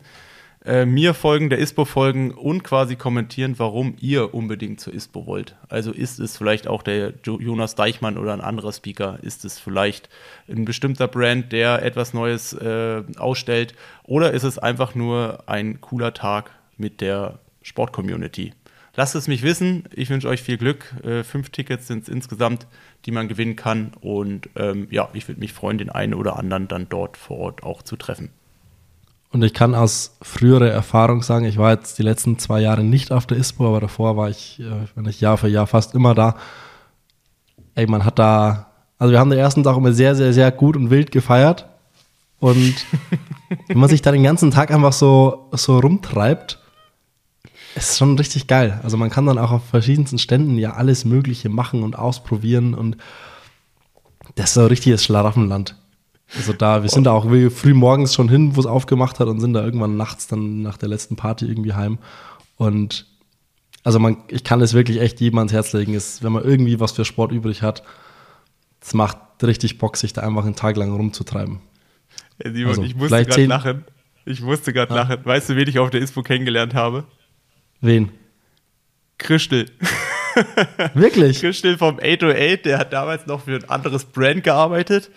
A: äh, mir folgen, der ISPO folgen und quasi kommentieren, warum ihr unbedingt zur ISPO wollt. Also ist es vielleicht auch der Jonas Deichmann oder ein anderer Speaker? Ist es vielleicht ein bestimmter Brand, der etwas Neues äh, ausstellt? Oder ist es einfach nur ein cooler Tag mit der Sport-Community? Lasst es mich wissen. Ich wünsche euch viel Glück. Äh, fünf Tickets sind es insgesamt, die man gewinnen kann. Und ähm, ja, ich würde mich freuen, den einen oder anderen dann dort vor Ort auch zu treffen.
B: Und ich kann aus früherer Erfahrung sagen, ich war jetzt die letzten zwei Jahre nicht auf der ISPO, aber davor war ich, äh, wenn ich Jahr für Jahr fast immer da. Ey, man hat da, also wir haben den ersten Tag immer sehr, sehr, sehr gut und wild gefeiert. Und <laughs> wenn man sich da den ganzen Tag einfach so, so rumtreibt, ist schon richtig geil. Also man kann dann auch auf verschiedensten Ständen ja alles Mögliche machen und ausprobieren und das ist so ein richtiges Schlaraffenland. Also da, wir sind da auch früh morgens schon hin, wo es aufgemacht hat und sind da irgendwann nachts dann nach der letzten Party irgendwie heim. Und also man, ich kann es wirklich echt jedem ans Herz legen, ist, wenn man irgendwie was für Sport übrig hat, es macht richtig Bock, sich da einfach einen Tag lang rumzutreiben.
A: Ja, Simon, also, ich musste gerade lachen. Ich musste gerade ja. lachen. Weißt du, wen ich auf der ISPO kennengelernt habe?
B: Wen?
A: Christel.
B: Wirklich? <laughs>
A: Christel vom 808, der hat damals noch für ein anderes Brand gearbeitet.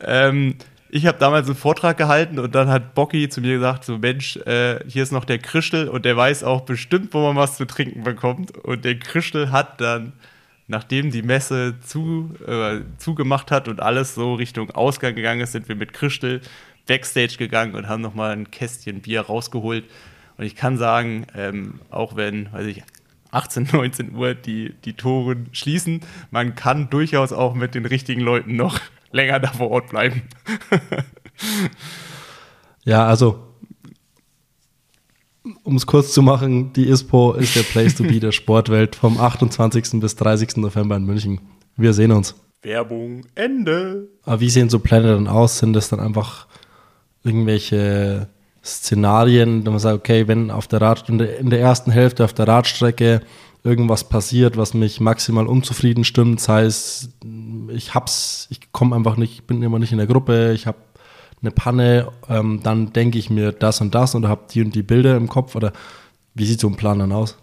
A: Ähm, ich habe damals einen Vortrag gehalten und dann hat Bocky zu mir gesagt: So, Mensch, äh, hier ist noch der Christel und der weiß auch bestimmt, wo man was zu trinken bekommt. Und der Christel hat dann, nachdem die Messe zu, äh, zugemacht hat und alles so Richtung Ausgang gegangen ist, sind wir mit Christel Backstage gegangen und haben nochmal ein Kästchen Bier rausgeholt. Und ich kann sagen, ähm, auch wenn, weiß ich, 18, 19 <laughs> Uhr die, die Toren schließen. Man kann durchaus auch mit den richtigen Leuten noch länger da vor Ort bleiben. <laughs>
B: ja, also um es kurz zu machen, die ISPO ist der Place to be der Sportwelt vom 28. bis 30. November in München. Wir sehen uns.
A: Werbung, Ende.
B: Aber wie sehen so Pläne dann aus? Sind das dann einfach irgendwelche Szenarien, da man sagt, okay, wenn auf der Rad in der, in der ersten Hälfte auf der Radstrecke irgendwas passiert, was mich maximal unzufrieden stimmt, sei es, ich hab's, ich komme einfach nicht, bin immer nicht in der Gruppe, ich habe eine Panne, ähm, dann denke ich mir das und das und habe die und die Bilder im Kopf oder wie sieht so ein Plan dann aus?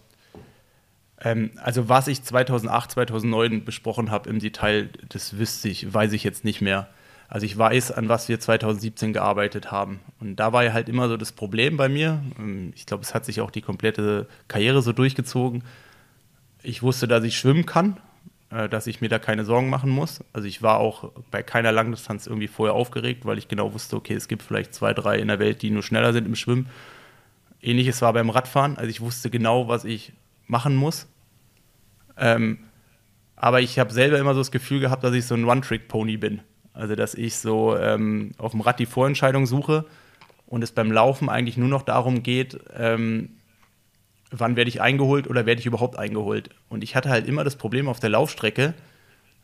A: Ähm, also was ich 2008, 2009 besprochen habe im Detail, das wüsste ich, weiß ich jetzt nicht mehr. Also ich weiß, an was wir 2017 gearbeitet haben. Und da war ja halt immer so das Problem bei mir. Ähm, ich glaube, es hat sich auch die komplette Karriere so durchgezogen. Ich wusste, dass ich schwimmen kann, äh, dass ich mir da keine Sorgen machen muss. Also ich war auch bei keiner Langdistanz irgendwie vorher aufgeregt, weil ich genau wusste, okay, es gibt vielleicht zwei, drei in der Welt, die nur schneller sind im Schwimmen. Ähnliches war beim Radfahren. Also ich wusste genau, was ich machen muss. Ähm, aber ich habe selber immer so das Gefühl gehabt, dass ich so ein One-Trick-Pony bin. Also, dass ich so ähm, auf dem Rad die Vorentscheidung suche und es beim Laufen eigentlich nur noch darum geht, ähm, wann werde ich eingeholt oder werde ich überhaupt eingeholt. Und ich hatte halt immer das Problem auf der Laufstrecke,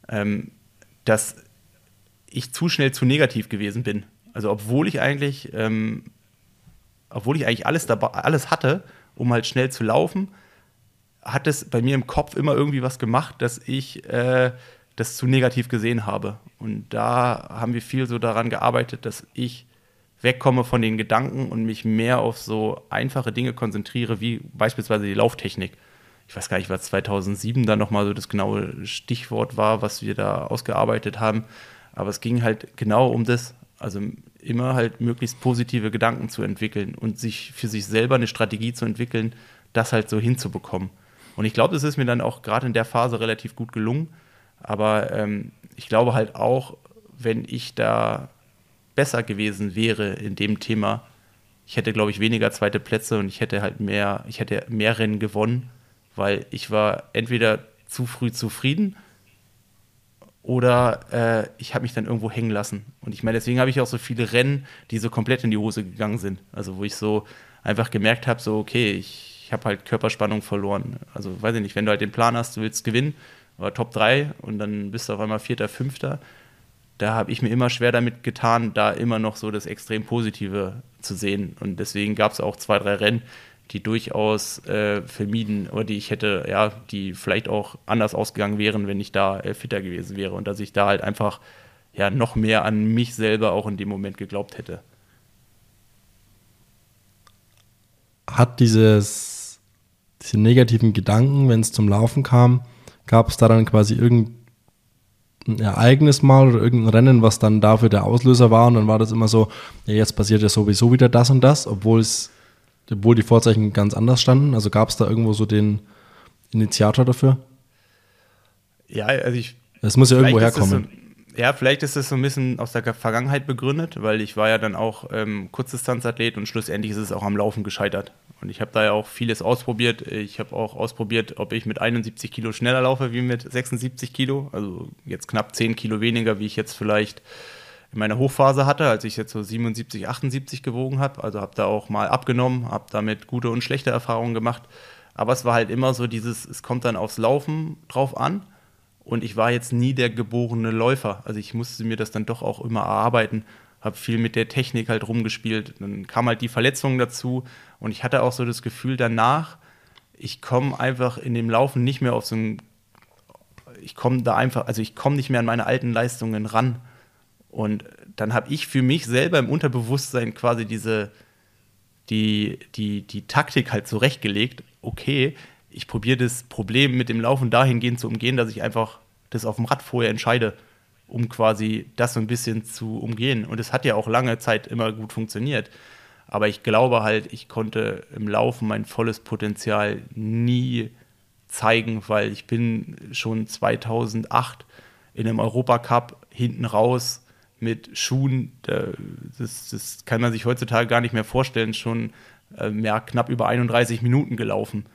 A: ähm, dass ich zu schnell zu negativ gewesen bin. Also, obwohl ich eigentlich, ähm, obwohl ich eigentlich alles, dabei, alles hatte, um halt schnell zu laufen, hat es bei mir im Kopf immer irgendwie was gemacht, dass ich äh, das zu negativ gesehen habe. Und da haben wir viel so daran gearbeitet, dass ich wegkomme von den Gedanken und mich mehr auf so einfache Dinge konzentriere, wie beispielsweise die Lauftechnik. Ich weiß gar nicht, was 2007 dann nochmal so das genaue Stichwort war, was wir da ausgearbeitet haben. Aber es ging halt genau um das. Also immer halt möglichst positive Gedanken zu entwickeln und sich für sich selber eine Strategie zu entwickeln, das halt so hinzubekommen. Und ich glaube, das ist mir dann auch gerade in der Phase relativ gut gelungen aber ähm, ich glaube halt auch, wenn ich da besser gewesen wäre in dem Thema, ich hätte, glaube ich, weniger zweite Plätze und ich hätte halt mehr, ich hätte mehr Rennen gewonnen, weil ich war entweder zu früh zufrieden oder äh, ich habe mich dann irgendwo hängen lassen. Und ich meine, deswegen habe ich auch so viele Rennen, die so komplett in die Hose gegangen sind. Also wo ich so einfach gemerkt habe, so okay, ich, ich habe halt Körperspannung verloren. Also weiß ich nicht, wenn du halt den Plan hast, du willst gewinnen, oder Top 3 und dann bist du auf einmal Vierter, Fünfter. Da habe ich mir immer schwer damit getan, da immer noch so das extrem Positive zu sehen. Und deswegen gab es auch zwei, drei Rennen, die durchaus äh, vermieden oder die ich hätte, ja, die vielleicht auch anders ausgegangen wären, wenn ich da äh, fitter gewesen wäre und dass ich da halt einfach ja noch mehr an mich selber auch in dem Moment geglaubt hätte.
B: Hat dieses, diese negativen Gedanken, wenn es zum Laufen kam, Gab es da dann quasi irgendein Ereignis mal oder irgendein Rennen, was dann dafür der Auslöser war und dann war das immer so, ja, jetzt passiert ja sowieso wieder das und das, obwohl es, obwohl die Vorzeichen ganz anders standen. Also gab es da irgendwo so den Initiator dafür?
A: Ja, also ich.
B: Es muss ja irgendwo herkommen.
A: Ja, vielleicht ist es so ein bisschen aus der Vergangenheit begründet, weil ich war ja dann auch ähm, Kurzdistanzathlet und schlussendlich ist es auch am Laufen gescheitert. Und ich habe da ja auch vieles ausprobiert. Ich habe auch ausprobiert, ob ich mit 71 Kilo schneller laufe wie mit 76 Kilo. Also jetzt knapp 10 Kilo weniger, wie ich jetzt vielleicht in meiner Hochphase hatte, als ich jetzt so 77, 78 gewogen habe. Also habe da auch mal abgenommen, habe damit gute und schlechte Erfahrungen gemacht. Aber es war halt immer so dieses, es kommt dann aufs Laufen drauf an. Und ich war jetzt nie der geborene Läufer. Also ich musste mir das dann doch auch immer erarbeiten habe viel mit der Technik halt rumgespielt. Dann kam halt die Verletzung dazu und ich hatte auch so das Gefühl danach, ich komme einfach in dem Laufen nicht mehr auf so ein, ich komme da einfach, also ich komme nicht mehr an meine alten Leistungen ran. Und dann habe ich für mich selber im Unterbewusstsein quasi diese, die, die, die Taktik halt zurechtgelegt, okay, ich probiere das Problem mit dem Laufen dahingehend zu umgehen, dass ich einfach das auf dem Rad vorher entscheide, um quasi das so ein bisschen zu umgehen. Und es hat ja auch lange Zeit immer gut funktioniert. Aber ich glaube halt, ich konnte im Laufen mein volles Potenzial nie zeigen, weil ich bin schon 2008 in einem Europacup hinten raus mit Schuhen, das, das, kann man sich heutzutage gar nicht mehr vorstellen, schon äh, ja, knapp über 31 Minuten gelaufen.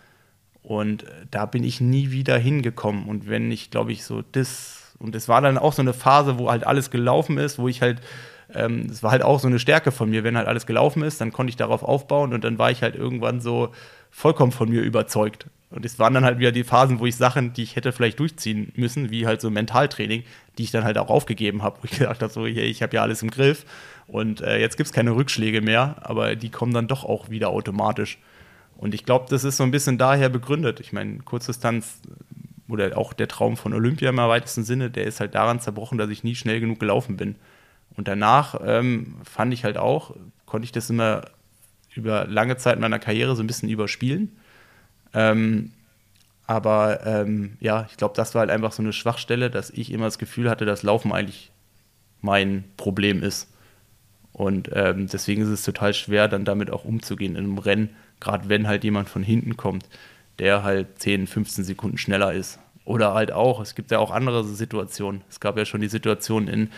A: Und äh, da bin ich nie wieder hingekommen. Und wenn ich, glaube ich, so das, und es war dann auch so eine Phase, wo halt alles gelaufen ist, wo ich halt, ähm, es war halt auch so eine Stärke von mir, wenn halt alles gelaufen ist, dann konnte ich darauf aufbauen und dann war ich halt irgendwann so vollkommen von mir überzeugt. Und es waren dann halt wieder die Phasen, wo ich Sachen, die ich hätte vielleicht durchziehen müssen, wie halt so Mentaltraining, die ich dann halt auch aufgegeben habe, <laughs> wo ich gedacht habe, so, hey, ich habe ja alles im Griff und äh, jetzt gibt es keine Rückschläge mehr, aber die kommen dann doch auch wieder automatisch. Und ich glaube, das ist so ein bisschen daher begründet. Ich meine, Kurzdistanz oder auch der Traum von Olympia im weitesten Sinne, der ist halt daran zerbrochen, dass ich nie schnell genug gelaufen bin. Und danach ähm, fand ich halt auch, konnte ich das immer über lange Zeit meiner Karriere so ein bisschen überspielen. Ähm, aber ähm, ja, ich glaube, das war halt einfach so eine Schwachstelle, dass ich immer das Gefühl hatte, dass Laufen eigentlich mein Problem ist. Und ähm, deswegen ist es total schwer, dann damit auch umzugehen in einem Rennen, gerade wenn halt jemand von hinten kommt, der halt 10, 15 Sekunden schneller ist. Oder halt auch, es gibt ja auch andere Situationen. Es gab ja schon die Situation in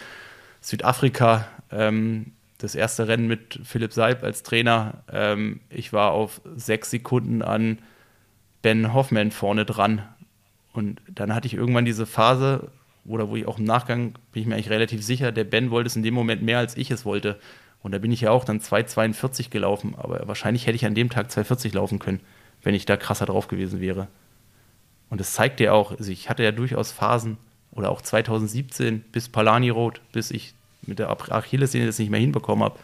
A: Südafrika, ähm, das erste Rennen mit Philipp Seib als Trainer. Ähm, ich war auf sechs Sekunden an Ben Hoffman vorne dran. Und dann hatte ich irgendwann diese Phase, oder wo ich auch im Nachgang bin ich mir eigentlich relativ sicher, der Ben wollte es in dem Moment mehr, als ich es wollte. Und da bin ich ja auch dann 2,42 gelaufen. Aber wahrscheinlich hätte ich an dem Tag 2,40 laufen können, wenn ich da krasser drauf gewesen wäre. Und das zeigt dir auch, also ich hatte ja durchaus Phasen, oder auch 2017 bis Palani Road, bis ich mit der Achillessehne das nicht mehr hinbekommen habe.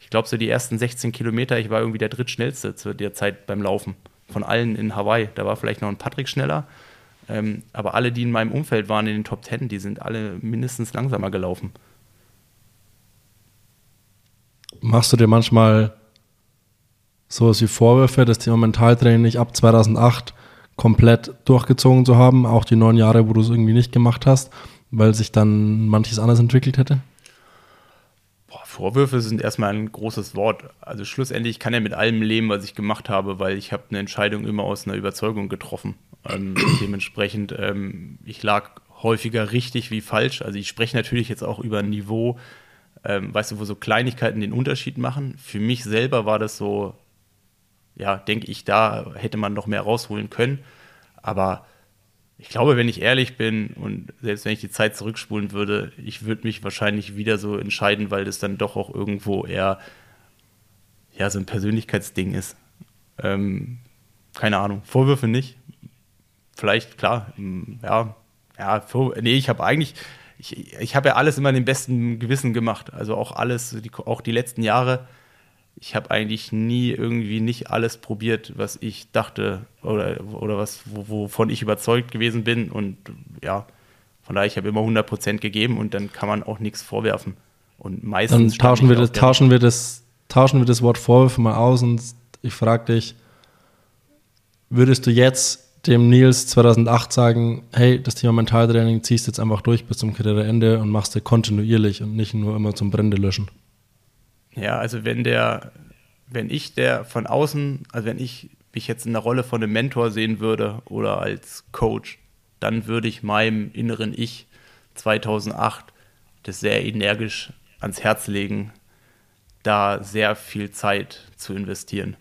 A: Ich glaube, so die ersten 16 Kilometer, ich war irgendwie der drittschnellste zu der Zeit beim Laufen. Von allen in Hawaii. Da war vielleicht noch ein Patrick schneller. Ähm, aber alle, die in meinem Umfeld waren in den Top Ten, die sind alle mindestens langsamer gelaufen.
B: Machst du dir manchmal sowas wie Vorwürfe, das Thema Mentaltraining nicht ab 2008 komplett durchgezogen zu haben, auch die neun Jahre, wo du es irgendwie nicht gemacht hast, weil sich dann manches anders entwickelt hätte?
A: Boah, Vorwürfe sind erstmal ein großes Wort. Also schlussendlich kann er mit allem leben, was ich gemacht habe, weil ich habe eine Entscheidung immer aus einer Überzeugung getroffen. Ähm, <clears throat> dementsprechend, ähm, ich lag häufiger richtig wie falsch. Also ich spreche natürlich jetzt auch über ein Niveau, ähm, weißt du, wo so Kleinigkeiten den Unterschied machen. Für mich selber war das so, ja, denke ich, da hätte man noch mehr rausholen können. Aber ich glaube, wenn ich ehrlich bin und selbst wenn ich die Zeit zurückspulen würde, ich würde mich wahrscheinlich wieder so entscheiden, weil das dann doch auch irgendwo eher ja, so ein Persönlichkeitsding ist. Ähm, keine Ahnung, Vorwürfe nicht. Vielleicht, klar, ja, ja, nee, ich habe eigentlich, ich, ich habe ja alles immer in dem besten Gewissen gemacht. Also auch alles, die, auch die letzten Jahre ich habe eigentlich nie irgendwie nicht alles probiert, was ich dachte oder, oder was, wovon ich überzeugt gewesen bin. Und ja, von daher, ich habe immer 100% gegeben und dann kann man auch nichts vorwerfen. Und meistens.
B: Dann tauschen wir, das, tauschen, wir das, tauschen wir das Wort Vorwürfe mal aus und ich frage dich, würdest du jetzt dem Nils 2008 sagen, hey, das Thema Mentaltraining ziehst du jetzt einfach durch bis zum Karriereende und machst du kontinuierlich und nicht nur immer zum Brände löschen?
A: Ja, also wenn der, wenn ich der von außen, also wenn ich mich jetzt in der Rolle von einem Mentor sehen würde oder als Coach, dann würde ich meinem inneren Ich 2008 das sehr energisch ans Herz legen, da sehr viel Zeit zu investieren.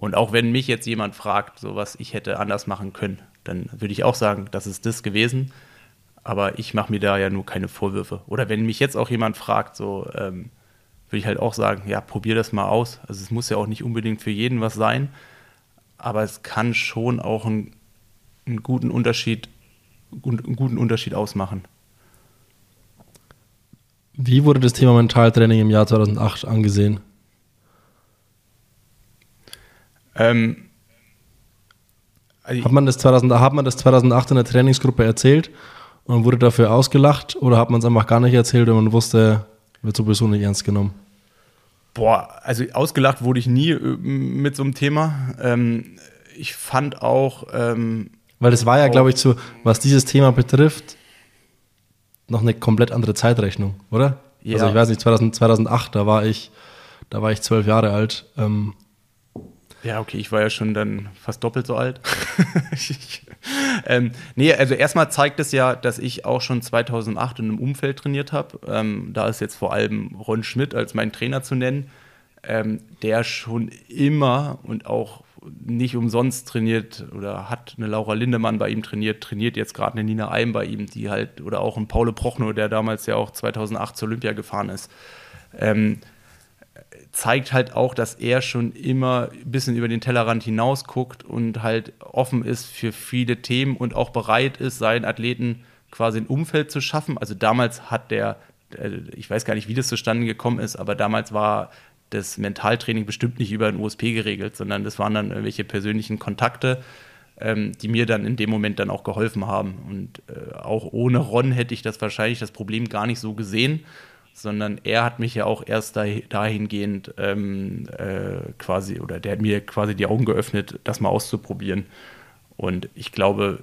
A: Und auch wenn mich jetzt jemand fragt, so was ich hätte anders machen können, dann würde ich auch sagen, das ist das gewesen. Aber ich mache mir da ja nur keine Vorwürfe. Oder wenn mich jetzt auch jemand fragt, so, ähm, würde ich halt auch sagen, ja, probier das mal aus. Also es muss ja auch nicht unbedingt für jeden was sein, aber es kann schon auch einen, einen guten Unterschied, einen guten Unterschied ausmachen.
B: Wie wurde das Thema Mentaltraining im Jahr 2008 angesehen?
A: Ähm,
B: Also hat, man das 2000, hat man das 2008 in der Trainingsgruppe erzählt und wurde dafür ausgelacht oder hat man es einfach gar nicht erzählt und man wusste, wird sowieso nicht ernst genommen?
A: Boah, also ausgelacht wurde ich nie äh, mit so einem Thema. Ähm, ich fand auch. Ähm,
B: Weil es war ja, glaube ich, so, was dieses Thema betrifft, noch eine komplett andere Zeitrechnung, oder? Ja. Also ich weiß nicht, 2000, 2008, da war ich, da war ich zwölf Jahre alt. Ähm,
A: ja, okay, ich war ja schon dann fast doppelt so alt. <laughs> ähm, nee, also erstmal zeigt es ja, dass ich auch schon 2008 in einem Umfeld trainiert habe. Ähm, da ist jetzt vor allem Ron Schmidt als mein Trainer zu nennen, ähm, der schon immer und auch nicht umsonst trainiert oder hat eine Laura Lindemann bei ihm trainiert, trainiert jetzt gerade eine Nina Eim bei ihm, die halt, oder auch ein Paule Prochnow, der damals ja auch 2008 zur Olympia gefahren ist. Ähm, zeigt halt auch, dass er schon immer ein bisschen über den Tellerrand hinaus guckt und halt offen ist für viele Themen und auch bereit ist, seinen Athleten quasi ein Umfeld zu schaffen. Also damals hat der, äh, ich weiß gar nicht, wie das zustande gekommen ist, aber damals war das Mentaltraining bestimmt nicht über ein USP geregelt, sondern das waren dann irgendwelche persönlichen Kontakte, ähm, die mir dann in dem Moment dann auch geholfen haben. Und äh, auch ohne Ron hätte ich das wahrscheinlich das Problem gar nicht so gesehen sondern er hat mich ja auch erst dahingehend ähm, äh, quasi, oder der hat mir quasi die Augen geöffnet, das mal auszuprobieren. Und ich glaube,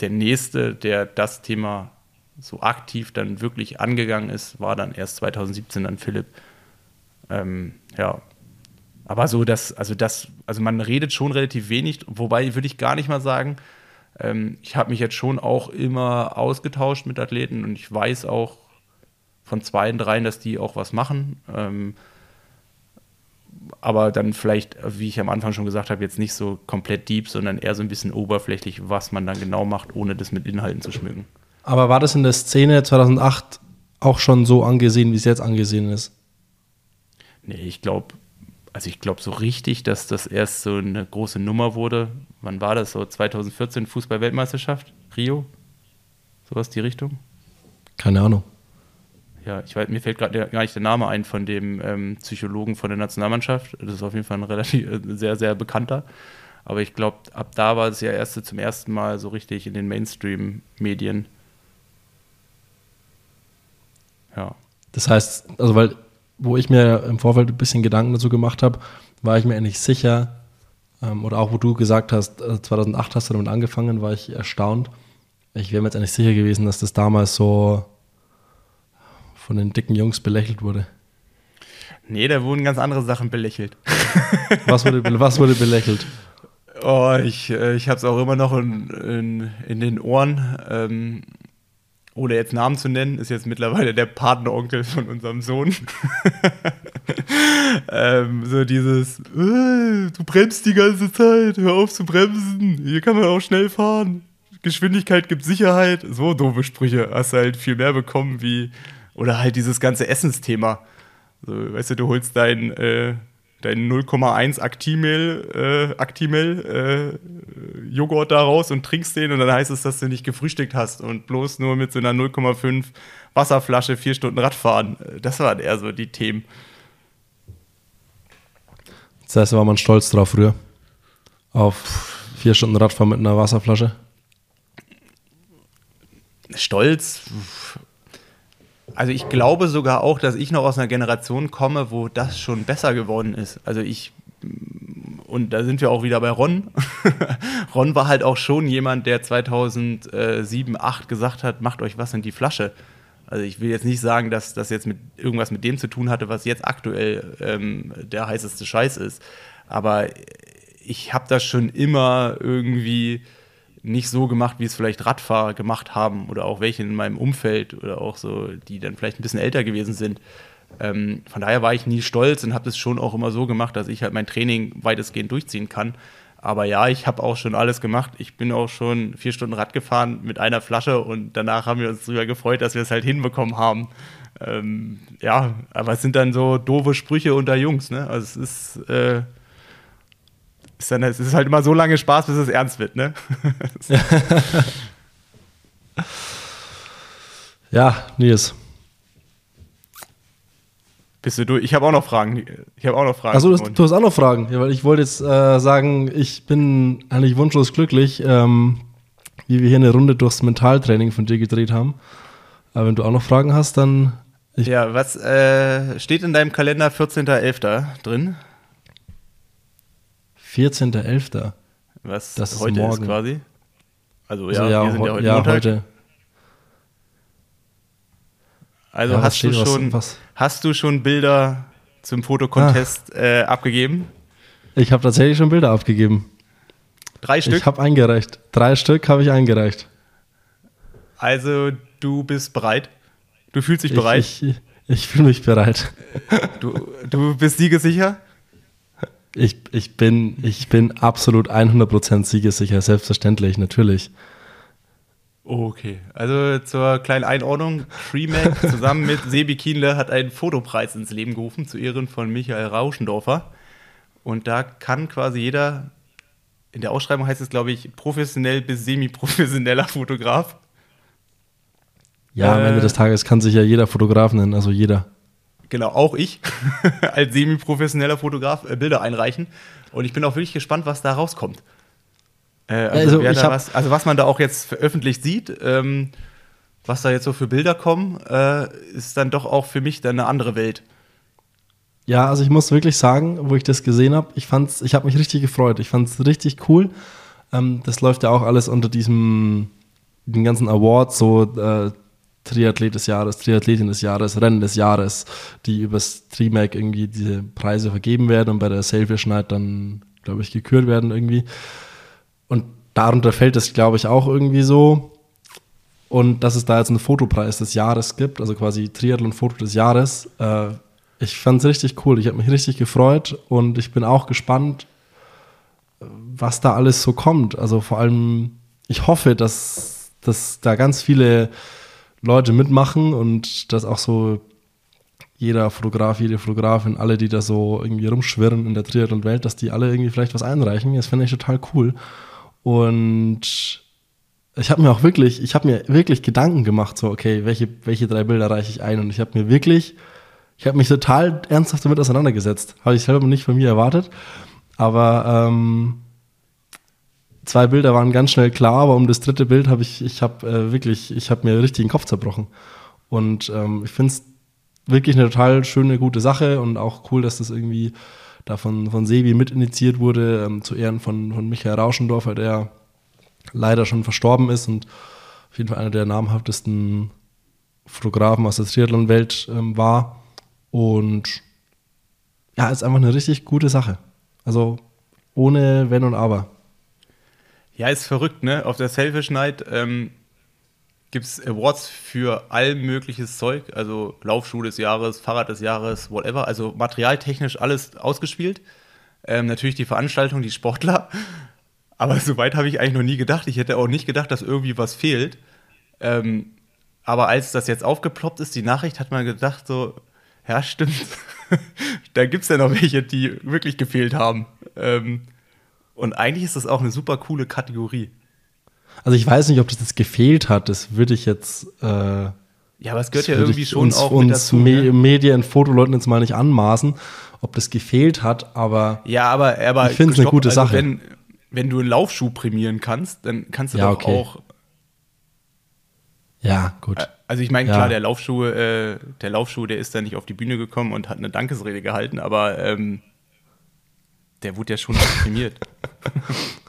A: der nächste, der das Thema so aktiv dann wirklich angegangen ist, war dann erst 2017 dann Philipp. Ähm, ja. Aber so, dass, also das, also man redet schon relativ wenig, wobei würde ich gar nicht mal sagen, ähm, ich habe mich jetzt schon auch immer ausgetauscht mit Athleten und ich weiß auch, von zwei, dreien, dass die auch was machen. Ähm, aber dann vielleicht, wie ich am Anfang schon gesagt habe, jetzt nicht so komplett deep, sondern eher so ein bisschen oberflächlich, was man dann genau macht, ohne das mit Inhalten zu schmücken.
B: Aber war das in der Szene 2008 auch schon so angesehen, wie es jetzt angesehen ist?
A: Nee, ich glaube, also ich glaube so richtig, dass das erst so eine große Nummer wurde. Wann war das? So 2014 Fußball-Weltmeisterschaft? Rio? Sowas die Richtung?
B: Keine Ahnung
A: ja, ich weiß, mir fällt gerade gar nicht der Name ein von dem ähm, Psychologen von der Nationalmannschaft. Das ist auf jeden Fall ein relativ äh, sehr, sehr bekannter. Aber ich glaube, ab da war es ja erst zum ersten Mal so richtig in den Mainstream-Medien.
B: Ja. Das heißt, also weil, wo ich mir im Vorfeld ein bisschen Gedanken dazu gemacht habe, war ich mir eigentlich sicher, ähm, oder auch wo du gesagt hast, 2008 äh, hast du damit angefangen, war ich erstaunt. Ich wäre mir jetzt eigentlich sicher gewesen, dass das damals so von den dicken Jungs belächelt wurde?
A: Nee, da wurden ganz andere Sachen belächelt. <laughs>
B: was, wurde, was wurde belächelt?
A: Oh, ich, äh, ich habe es auch immer noch in, in, in den Ohren. Ähm, ohne jetzt Namen zu nennen, ist jetzt mittlerweile der Patenonkel von unserem Sohn. <laughs> ähm, so dieses, äh, du bremst die ganze Zeit, hör auf zu bremsen, hier kann man auch schnell fahren. Geschwindigkeit gibt Sicherheit. So doofe Sprüche hast du halt viel mehr bekommen wie, oder halt dieses ganze Essensthema. So, weißt du, du holst dein, äh, dein 0,1 Actimel, äh, Actimel äh, Joghurt da raus und trinkst den und dann heißt es, dass du nicht gefrühstückt hast und bloß nur mit so einer 0,5 Wasserflasche vier Stunden Radfahren. Das waren eher so die Themen.
B: Das heißt, war man stolz drauf früher? Auf vier Stunden Radfahren mit einer Wasserflasche?
A: Stolz? Also ich glaube sogar auch, dass ich noch aus einer Generation komme, wo das schon besser geworden ist. Also ich und da sind wir auch wieder bei Ron. <laughs> Ron war halt auch schon jemand, der 2007, 2008 gesagt hat, macht euch was in die Flasche. Also ich will jetzt nicht sagen, dass das jetzt mit irgendwas mit dem zu tun hatte, was jetzt aktuell ähm, der heißeste Scheiß ist. Aber ich habe das schon immer irgendwie nicht so gemacht, wie es vielleicht Radfahrer gemacht haben oder auch welche in meinem Umfeld oder auch so, die dann vielleicht ein bisschen älter gewesen sind. Ähm, von daher war ich nie stolz und habe das schon auch immer so gemacht, dass ich halt mein Training weitestgehend durchziehen kann. Aber ja, ich habe auch schon alles gemacht. Ich bin auch schon vier Stunden Rad gefahren mit einer Flasche und danach haben wir uns darüber gefreut, dass wir es halt hinbekommen haben. Ähm, ja, aber es sind dann so doofe Sprüche unter Jungs. Ne? Also es ist äh, ist dann, es ist halt immer so lange Spaß, bis es ernst wird, ne? <laughs>
B: ja, Nils.
A: Bist du durch? Ich habe auch noch Fragen. Ich habe auch noch Fragen.
B: Also du, du, hast auch noch Fragen. Ja, weil ich wollte jetzt äh, sagen, ich bin eigentlich wunschlos glücklich, ähm, wie wir hier eine Runde durchs Mentaltraining von dir gedreht haben. Aber wenn du auch noch Fragen hast, dann.
A: ja, was äh, steht in deinem Kalender 14.11. drin?
B: 14.11.
A: Was das heute ist, ist quasi?
B: Also, also ja, wir sind ja heute ja, Montag. Heute.
A: Also ja, hast, du schon, was, hast du schon Bilder zum Fotocontest ah. äh, abgegeben?
B: Ich habe tatsächlich schon Bilder abgegeben.
A: Drei Stück?
B: Ich habe eingereicht. Drei Stück habe ich eingereicht.
A: Also du bist bereit? Du fühlst dich bereit?
B: Ich, ich, ich fühle mich bereit.
A: Du, du bist siegesicher?
B: Ich, ich, bin, ich bin absolut 100% siegesicher, selbstverständlich, natürlich.
A: Okay, also zur kleinen Einordnung, Freemac <laughs> zusammen mit Sebi Kienle hat einen Fotopreis ins Leben gerufen zu Ehren von Michael Rauschendorfer. Und da kann quasi jeder, in der Ausschreibung heißt es, glaube ich, professionell bis semi-professioneller Fotograf.
B: Ja, am Ende äh, des Tages kann sich ja jeder Fotograf nennen, also jeder.
A: Genau, auch ich <laughs> als semi-professioneller Fotograf äh, Bilder einreichen. Und ich bin auch wirklich gespannt, was da rauskommt. Äh, also, also, was, also, was, man da auch jetzt veröffentlicht sieht, ähm, was da jetzt so für Bilder kommen, äh, ist dann doch auch für mich dann eine andere Welt.
B: Ja, also ich muss wirklich sagen, wo ich das gesehen habe, ich fand's, ich habe mich richtig gefreut. Ich fand es richtig cool. Ähm, das läuft ja auch alles unter diesem den ganzen Awards, so äh, Triathlet des Jahres, Triathletin des Jahres, Rennen des Jahres, die übers Trimac irgendwie diese Preise vergeben werden und bei der Selfish Night dann, glaube ich, gekürt werden irgendwie. Und darunter fällt es, glaube ich, auch irgendwie so. Und dass es da jetzt einen Fotopreis des Jahres gibt, also quasi Triathlon-Foto des Jahres. Äh, ich fand es richtig cool. Ich habe mich richtig gefreut und ich bin auch gespannt, was da alles so kommt. Also vor allem, ich hoffe, dass, dass da ganz viele Leute mitmachen und dass auch so jeder Fotograf, jede Fotografin, alle, die da so irgendwie rumschwirren in der Triathlon-Welt, dass die alle irgendwie vielleicht was einreichen. Das finde ich total cool. Und ich habe mir auch wirklich, ich habe mir wirklich Gedanken gemacht, so, okay, welche, welche drei Bilder reiche ich ein? Und ich habe mir wirklich, ich habe mich total ernsthaft damit auseinandergesetzt. Habe ich selber nicht von mir erwartet. Aber ähm, zwei Bilder waren ganz schnell klar, aber um das dritte Bild habe ich, ich habe äh, wirklich, ich habe mir richtig den Kopf zerbrochen. Und ähm, ich finde es wirklich eine total schöne, gute Sache und auch cool, dass das irgendwie da von, von Sebi mitinitiiert wurde, ähm, zu Ehren von, von Michael Rauschendorfer, der leider schon verstorben ist und auf jeden Fall einer der namhaftesten Fotografen aus der Triathlon-Welt ähm, war. Und ja, ist einfach eine richtig gute Sache. Also ohne Wenn und Aber.
A: Ja, ist verrückt, ne? Auf der Selfish Night ähm, gibt es Awards für all mögliches Zeug, also Laufschuh des Jahres, Fahrrad des Jahres, whatever. Also materialtechnisch alles ausgespielt. Ähm, natürlich die Veranstaltung, die Sportler. <laughs> Aber soweit habe ich eigentlich noch nie gedacht. Ich hätte auch nicht gedacht, dass irgendwie was fehlt. Ähm, aber als das jetzt aufgeploppt ist, die Nachricht, hat man gedacht, so, ja, stimmt. <laughs> da gibt es ja noch welche, die wirklich gefehlt haben. Ähm, und eigentlich ist das auch eine super coole Kategorie.
B: Also ich weiß nicht, ob das jetzt gefehlt hat. Das würde ich jetzt. Äh,
A: ja, aber es gehört ja irgendwie schon
B: uns,
A: auch
B: uns dazu, Me ne? Medien, Fotoleuten jetzt mal nicht anmaßen, ob das gefehlt hat. Aber
A: ja, aber, aber
B: ich finde es eine gute also Sache.
A: Wenn, wenn du einen Laufschuh prämieren kannst, dann kannst du ja, doch okay. auch.
B: Ja, gut.
A: Also ich meine, ja. klar, der Laufschuh, äh, der Laufschuh, der ist da nicht auf die Bühne gekommen und hat eine Dankesrede gehalten, aber ähm, der wurde ja schon prämiert.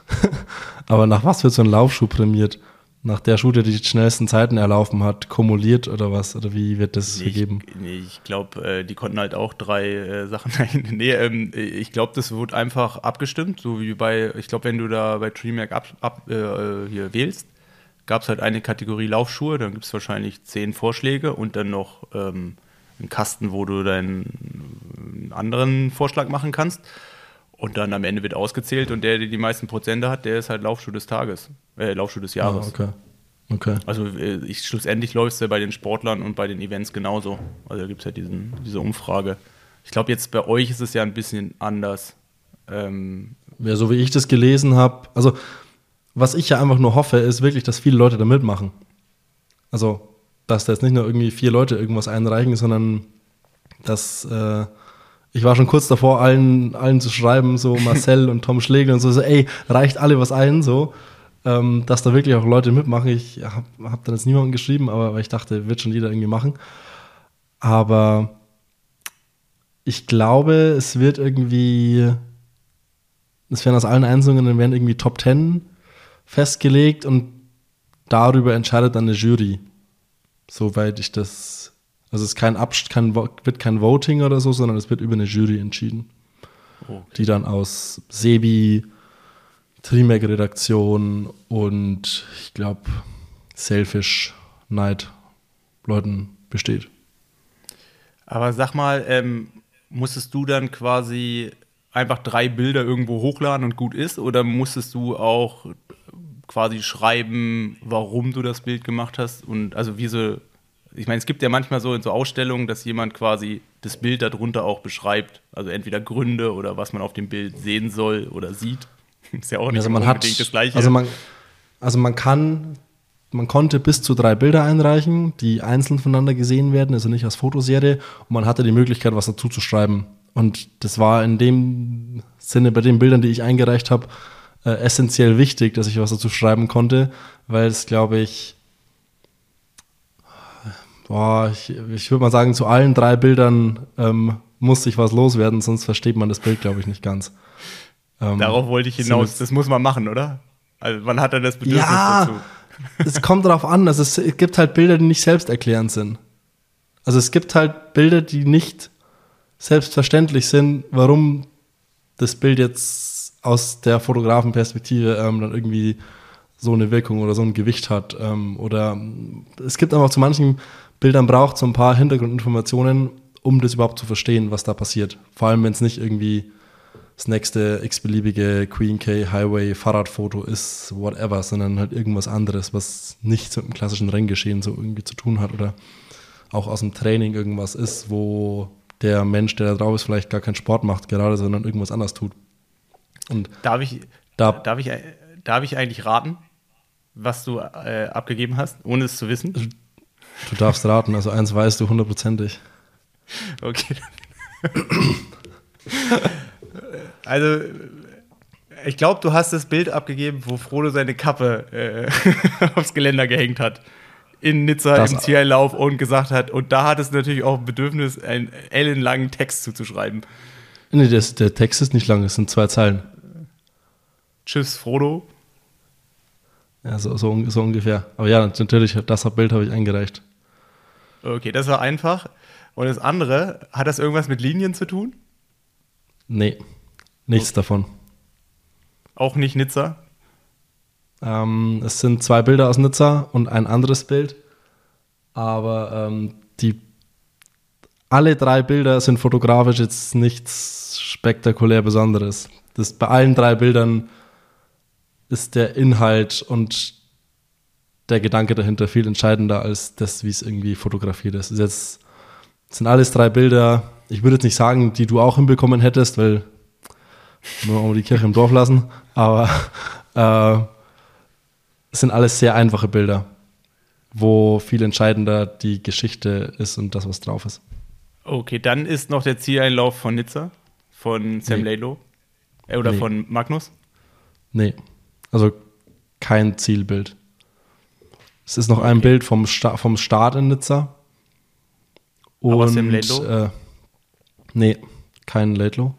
A: <laughs>
B: Aber nach was wird so ein Laufschuh prämiert? Nach der Schuh, der die schnellsten Zeiten erlaufen hat, kumuliert oder was? Oder wie wird das nee, vergeben?
A: Ich, nee, ich glaube, äh, die konnten halt auch drei äh, Sachen. <laughs> nee, ähm, ich glaube, das wird einfach abgestimmt, so wie bei, ich glaube, wenn du da bei TreeMac ab, ab äh, hier wählst, gab es halt eine Kategorie Laufschuhe, dann gibt es wahrscheinlich zehn Vorschläge und dann noch ähm, einen Kasten, wo du deinen anderen Vorschlag machen kannst. Und dann am Ende wird ausgezählt und der, der die meisten Prozente hat, der ist halt Laufschuh des Tages, äh, Laufschuh des Jahres.
B: Ah, okay. Okay.
A: Also äh, ich, schlussendlich läuft es ja bei den Sportlern und bei den Events genauso. Also da gibt es ja diesen, diese Umfrage. Ich glaube, jetzt bei euch ist es ja ein bisschen anders. Ähm
B: ja, so wie ich das gelesen habe, also was ich ja einfach nur hoffe, ist wirklich, dass viele Leute da mitmachen. Also, dass da jetzt nicht nur irgendwie vier Leute irgendwas einreichen, sondern Das, äh, ich war schon kurz davor, allen, allen zu schreiben, so Marcel und Tom Schlegel und so, so, ey, reicht alle was ein, so, ähm, dass da wirklich auch Leute mitmachen. Ich habe hab dann jetzt niemanden geschrieben, aber ich dachte, wird schon jeder irgendwie machen. Aber ich glaube, es wird irgendwie, es werden aus allen Einsendungen werden irgendwie Top Ten festgelegt und darüber entscheidet dann eine Jury. Soweit ich das, also es ist kein Abst kein, wird kein Voting oder so, sondern es wird über eine Jury entschieden. Okay. Die dann aus Sebi, Trimac-Redaktion und ich glaube Selfish Night Leuten besteht.
A: Aber sag mal, ähm, musstest du dann quasi einfach drei Bilder irgendwo hochladen und gut ist? Oder musstest du auch quasi schreiben, warum du das Bild gemacht hast? Und also wie so, ich meine, es gibt ja manchmal so in so Ausstellungen, dass jemand quasi das Bild darunter auch beschreibt. Also entweder Gründe oder was man auf dem Bild sehen soll oder sieht. <laughs>
B: Ist ja auch nicht also man unbedingt hat, das Gleiche. Also man, also man kann, man konnte bis zu drei Bilder einreichen, die einzeln voneinander gesehen werden, also nicht als Fotoserie. Und man hatte die Möglichkeit, was dazu zu schreiben. Und das war in dem Sinne bei den Bildern, die ich eingereicht habe, äh, essentiell wichtig, dass ich was dazu schreiben konnte, weil es, glaube ich, boah, ich, ich würde mal sagen, zu allen drei Bildern ähm, musste ich was loswerden, sonst versteht man das Bild, glaube ich, nicht ganz.
A: Ähm, Darauf wollte ich hinaus. Das muss man machen, oder? Also man hat dann das Bedürfnis ja, dazu. <laughs>
B: es kommt darauf an. Also es gibt halt Bilder, die nicht selbsterklärend sind. Also es gibt halt Bilder, die nicht selbstverständlich sind, warum das Bild jetzt aus der Fotografenperspektive ähm, dann irgendwie so eine Wirkung oder so ein Gewicht hat. Ähm, oder es gibt aber auch zu manchen Bildern braucht so ein paar Hintergrundinformationen, um das überhaupt zu verstehen, was da passiert. Vor allem, wenn es nicht irgendwie das nächste x-beliebige Queen K Highway Fahrradfoto ist, whatever, sondern halt irgendwas anderes, was nichts mit dem klassischen Renngeschehen so irgendwie zu tun hat oder auch aus dem Training irgendwas ist, wo der Mensch, der da drauf ist, vielleicht gar keinen Sport macht gerade, sondern irgendwas anderes tut.
A: Und darf ich, da, darf ich, darf ich eigentlich raten, was du äh, abgegeben hast, ohne es zu wissen?
B: Du darfst raten, also eins weißt du hundertprozentig. Okay.
A: Also, ich glaube, du hast das Bild abgegeben, wo Frodo seine Kappe äh, <laughs> aufs Geländer gehängt hat. In Nizza das im Zieleinlauf und gesagt hat, und da hat es natürlich auch ein Bedürfnis, einen ellenlangen Text zuzuschreiben.
B: Nee, das, der Text ist nicht lang, es sind zwei Zeilen.
A: Tschüss, Frodo.
B: Ja, so, so, so ungefähr. Aber ja, natürlich, das Bild habe ich eingereicht.
A: Okay, das war einfach. Und das andere, hat das irgendwas mit Linien zu tun?
B: Nee. Nichts davon.
A: Auch nicht Nizza?
B: Ähm, es sind zwei Bilder aus Nizza und ein anderes Bild. Aber ähm, die, alle drei Bilder sind fotografisch jetzt nichts spektakulär Besonderes. Das, bei allen drei Bildern ist der Inhalt und der Gedanke dahinter viel entscheidender als das, wie es irgendwie fotografiert ist. Jetzt sind alles drei Bilder, ich würde jetzt nicht sagen, die du auch hinbekommen hättest, weil nur mal die Kirche im Dorf lassen. Aber äh, es sind alles sehr einfache Bilder, wo viel entscheidender die Geschichte ist und das, was drauf ist.
A: Okay, dann ist noch der Zieleinlauf von Nizza, von Sam nee. Lalo äh, oder nee. von Magnus?
B: Nee, also kein Zielbild. Es ist noch okay. ein Bild vom, Sta vom Start in Nizza. Und, Aber Sam Laidlow? Äh, nee, kein Laidlow.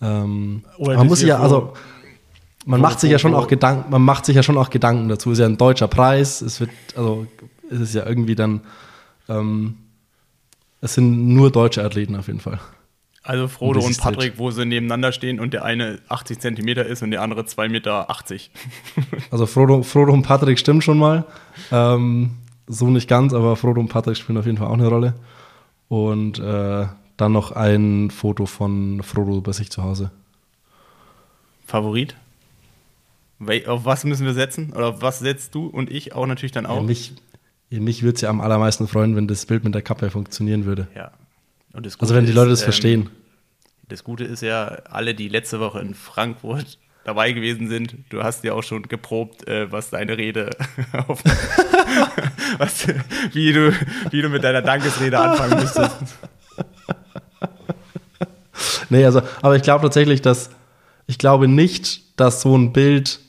B: Ähm, man muss ja, also man macht sich ja schon auch Gedanken, man macht sich ja schon auch Gedanken dazu. Es ist ja ein deutscher Preis. Es wird, also es ist ja irgendwie dann, ähm, es sind nur deutsche Athleten auf jeden Fall.
A: Also Frodo und Patrick, wo sie nebeneinander stehen und der eine 80 Zentimeter ist und der andere 2,80 Meter. <laughs>
B: also Frodo, Frodo und Patrick stimmt schon mal. Ähm, so nicht ganz, aber Frodo und Patrick spielen auf jeden Fall auch eine Rolle. Und äh, dann noch ein Foto von Frodo bei sich zu Hause.
A: Favorit? Auf was müssen wir setzen? Oder auf was setzt du und ich auch natürlich dann auch? Ja,
B: mich mich würde es ja am allermeisten freuen, wenn das Bild mit der Kappe funktionieren würde.
A: Ja.
B: also wenn die Leute das ähm, verstehen.
A: Das Gute ist ja, alle, die letzte Woche in Frankfurt dabei gewesen sind, du hast ja auch schon geprobt, äh, was deine Rede <laughs> auf, <laughs> was, wie, du, wie du mit deiner Dankesrede anfangen müsstest.
B: nee, also, aber ich glaube tatsächlich, dass ich glaube nicht, dass so ein Bild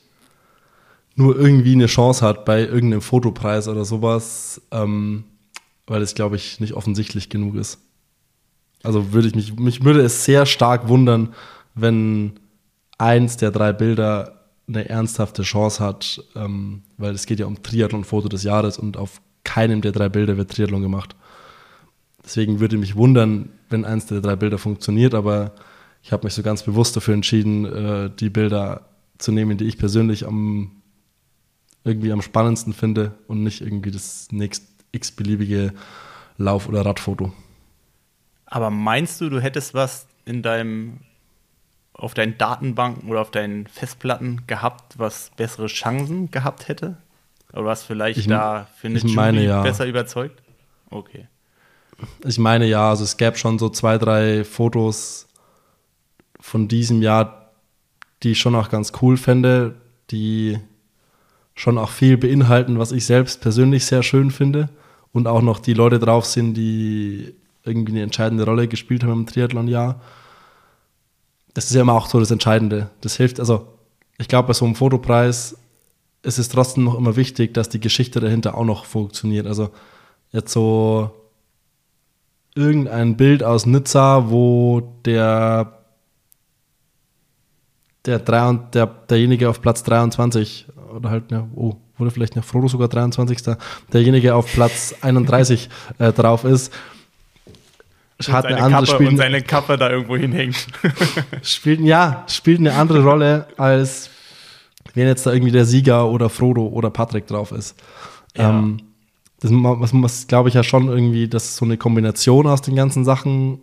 B: nur irgendwie eine Chance hat bei irgendeinem Fotopreis oder sowas, ähm, weil es, glaube ich, nicht offensichtlich genug ist. Also würde ich mich, mich würde es sehr stark wundern, wenn eins der drei Bilder eine ernsthafte Chance hat, ähm, weil es geht ja um Triathlon-Foto des Jahres und auf keinem der drei Bilder wird Triathlon gemacht. Deswegen würde mich wundern, wenn eins der drei Bilder funktioniert, aber ich habe mich so ganz bewusst dafür entschieden, äh, die Bilder zu nehmen, die ich persönlich am irgendwie am spannendsten finde und nicht irgendwie das nächst x-beliebige Lauf- oder Radfoto.
A: Aber meinst du, du hättest was in deinem auf deinen Datenbanken oder auf deinen Festplatten gehabt, was bessere Chancen gehabt hätte? Oder was vielleicht
B: ich,
A: da findet
B: ich meine, ja.
A: besser überzeugt? Okay.
B: Ich meine ja, also es gäbe schon so zwei, drei Fotos von diesem Jahr, die ich schon auch ganz cool fände, die schon auch viel beinhalten, was ich selbst persönlich sehr schön finde und auch noch die Leute drauf sind, die irgendwie eine entscheidende Rolle gespielt haben im Triathlon-Jahr. Das ist ja immer auch so das Entscheidende. Das hilft, also ich glaube, bei so einem Fotopreis ist es trotzdem noch immer wichtig, dass die Geschichte dahinter auch noch funktioniert. Also jetzt so irgendein Bild aus Nizza, wo der, der, drei, der derjenige auf Platz 23 oder halt, ja, oh, wurde vielleicht noch Frodo sogar 23. Derjenige auf Platz 31 äh, drauf ist
A: hat eine andere Kappe spielt, und seine Kappe da irgendwo hinhängt. <laughs>
B: spielt, ja, spielt eine andere Rolle, als wenn jetzt da irgendwie der Sieger oder Frodo oder Patrick drauf ist. Ja. Ähm, das was, was glaube ich ja schon irgendwie, dass so eine Kombination aus den ganzen Sachen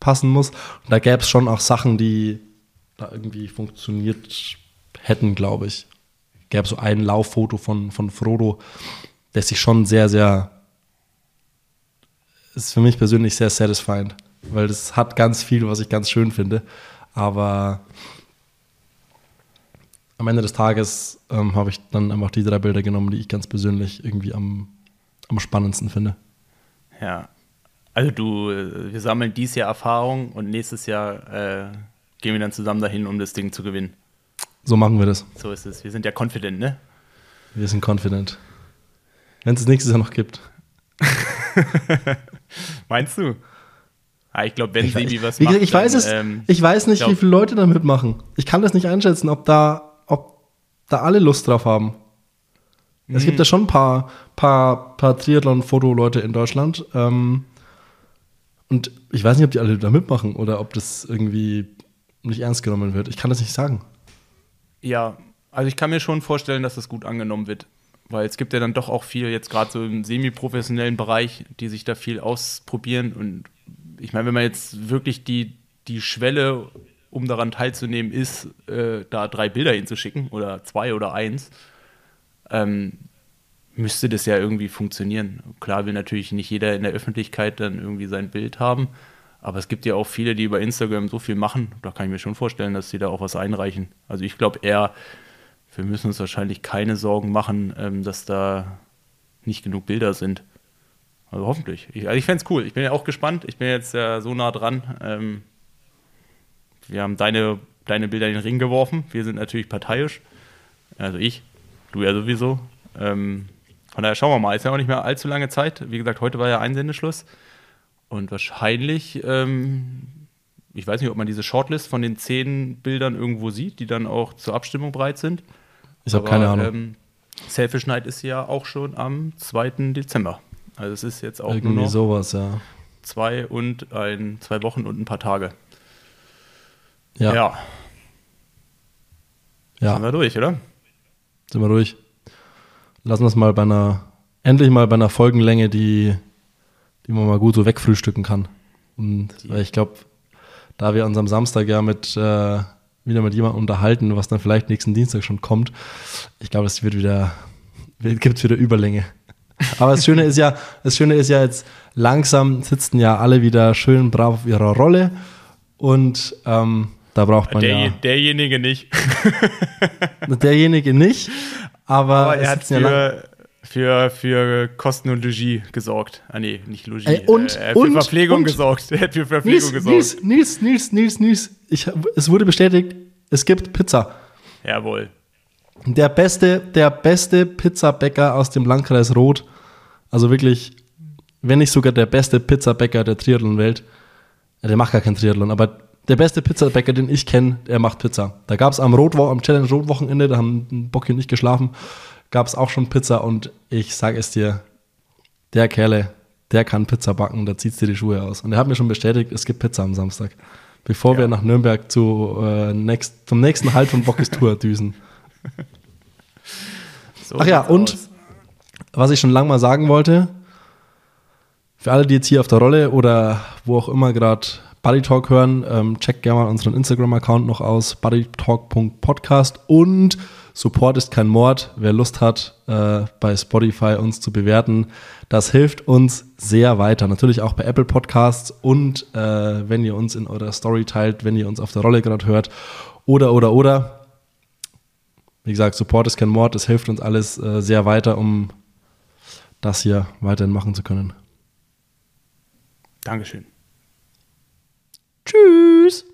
B: passen muss. Und da gäbe es schon auch Sachen, die da irgendwie funktioniert hätten, glaube ich. Gäbe so ein Lauffoto von, von Frodo, das sich schon sehr, sehr ist für mich persönlich sehr satisfying, weil das hat ganz viel, was ich ganz schön finde. Aber am Ende des Tages ähm, habe ich dann einfach die drei Bilder genommen, die ich ganz persönlich irgendwie am, am spannendsten finde.
A: Ja, also du, äh, wir sammeln dieses Jahr Erfahrung und nächstes Jahr äh, gehen wir dann zusammen dahin, um das Ding zu gewinnen.
B: So machen wir das.
A: So ist es. Wir sind ja confident, ne?
B: Wir sind confident. Wenn es das nächstes Jahr noch gibt. <laughs> <laughs>
A: Meinst du? Ah, ich glaube, wenn
B: ich
A: Sebi
B: was macht. Ich weiß, dann, es, ähm, ich weiß nicht, glaub, wie viele Leute da mitmachen. Ich kann das nicht einschätzen, ob da, ob da alle Lust drauf haben. Es gibt mhm. ja schon ein paar, paar, paar Triathlon-Foto-Leute in Deutschland. Ähm, und ich weiß nicht, ob die alle da mitmachen oder ob das irgendwie nicht ernst genommen wird. Ich kann das nicht sagen.
A: Ja, also ich kann mir schon vorstellen, dass das gut angenommen wird. Weil es gibt ja dann doch auch viel, jetzt gerade so im semi-professionellen Bereich, die sich da viel ausprobieren. Und ich meine, wenn man jetzt wirklich die, die Schwelle, um daran teilzunehmen, ist, äh, da drei Bilder hinzuschicken oder zwei oder eins, ähm, müsste das ja irgendwie funktionieren. Klar will natürlich nicht jeder in der Öffentlichkeit dann irgendwie sein Bild haben, aber es gibt ja auch viele, die über Instagram so viel machen, da kann ich mir schon vorstellen, dass sie da auch was einreichen. Also ich glaube eher, wir müssen uns wahrscheinlich keine Sorgen machen, ähm, dass da nicht genug Bilder sind. Also hoffentlich. Ich, also ich fände es cool. Ich bin ja auch gespannt. Ich bin jetzt ja so nah dran. Ähm, wir haben deine, deine Bilder in den Ring geworfen. Wir sind natürlich parteiisch. Also ich, du ja sowieso. Ähm, von daher schauen wir mal. Ist ja auch nicht mehr allzu lange Zeit. Wie gesagt, heute war ja Einsendeschluss. Und wahrscheinlich, ähm, ich weiß nicht, ob man diese Shortlist von den zehn Bildern irgendwo sieht, die dann auch zur Abstimmung bereit sind.
B: Ich habe keine Ahnung. Ähm,
A: Selfish Night ist ja auch schon am 2. Dezember. Also es ist jetzt auch
B: Irgendwie nur noch sowas, ja.
A: Zwei und ein, zwei Wochen und ein paar Tage.
B: Ja. Ja.
A: ja. Sind wir durch, oder?
B: Sind wir durch. Lassen wir es mal bei einer, endlich mal bei einer Folgenlänge, die, die man mal gut so wegfrühstücken kann. Und weil ich glaube, da wir uns am Samstag ja mit äh, wieder mit jemandem unterhalten, was dann vielleicht nächsten Dienstag schon kommt. Ich glaube, es wird wieder, gibt es wieder Überlänge. Aber das Schöne ist ja, das Schöne ist ja jetzt, langsam sitzen ja alle wieder schön brav auf ihrer Rolle und ähm, da braucht man
A: Der,
B: ja.
A: Derjenige nicht. <laughs>
B: derjenige nicht, aber,
A: aber er hat für, ja für, für Kosten und Logis gesorgt. Ah, nee, nicht Logis.
B: Ey, und,
A: äh, für
B: und,
A: Verpflegung
B: und,
A: gesorgt. <laughs> Er hat für Verpflegung
B: Nils,
A: gesorgt.
B: Nils, Nils, Nils, Nils, Nils. Ich, es wurde bestätigt, es gibt Pizza.
A: Jawohl.
B: Der beste, der beste Pizzabäcker aus dem Landkreis Roth. Also wirklich, wenn nicht sogar der beste Pizzabäcker der Triathlon-Welt. Der macht gar keinen Triathlon, aber der beste Pizzabäcker, den ich kenne, der macht Pizza. Da gab es am, am Challenge Rot-Wochenende, da haben Bocki und ich geschlafen, gab es auch schon Pizza und ich sage es dir, der Kerle, der kann Pizza backen, da zieht dir die Schuhe aus. Und er hat mir schon bestätigt, es gibt Pizza am Samstag. Bevor
A: Ja.
B: wir nach Nürnberg zu, äh, next, zum nächsten Halt von Bockis Tour <laughs> düsen.
A: So
B: Ach ja, und
A: aus.
B: was ich schon lange mal sagen wollte, für alle, die jetzt hier auf der Rolle oder wo auch immer gerade Buddy Talk hören, ähm, checkt gerne mal unseren Instagram-Account noch aus, buddytalk.podcast und Support ist kein Mord. Wer Lust hat, äh, bei Spotify uns zu bewerten, das hilft uns sehr weiter. Natürlich auch bei Apple Podcasts und äh, wenn ihr uns in eurer Story teilt, wenn ihr uns auf der Rolle gerade hört. Oder, oder, oder. Wie gesagt, Support ist kein Mord. Das hilft uns alles äh, sehr weiter, um das hier weiterhin machen zu können.
A: Dankeschön. Tschüss.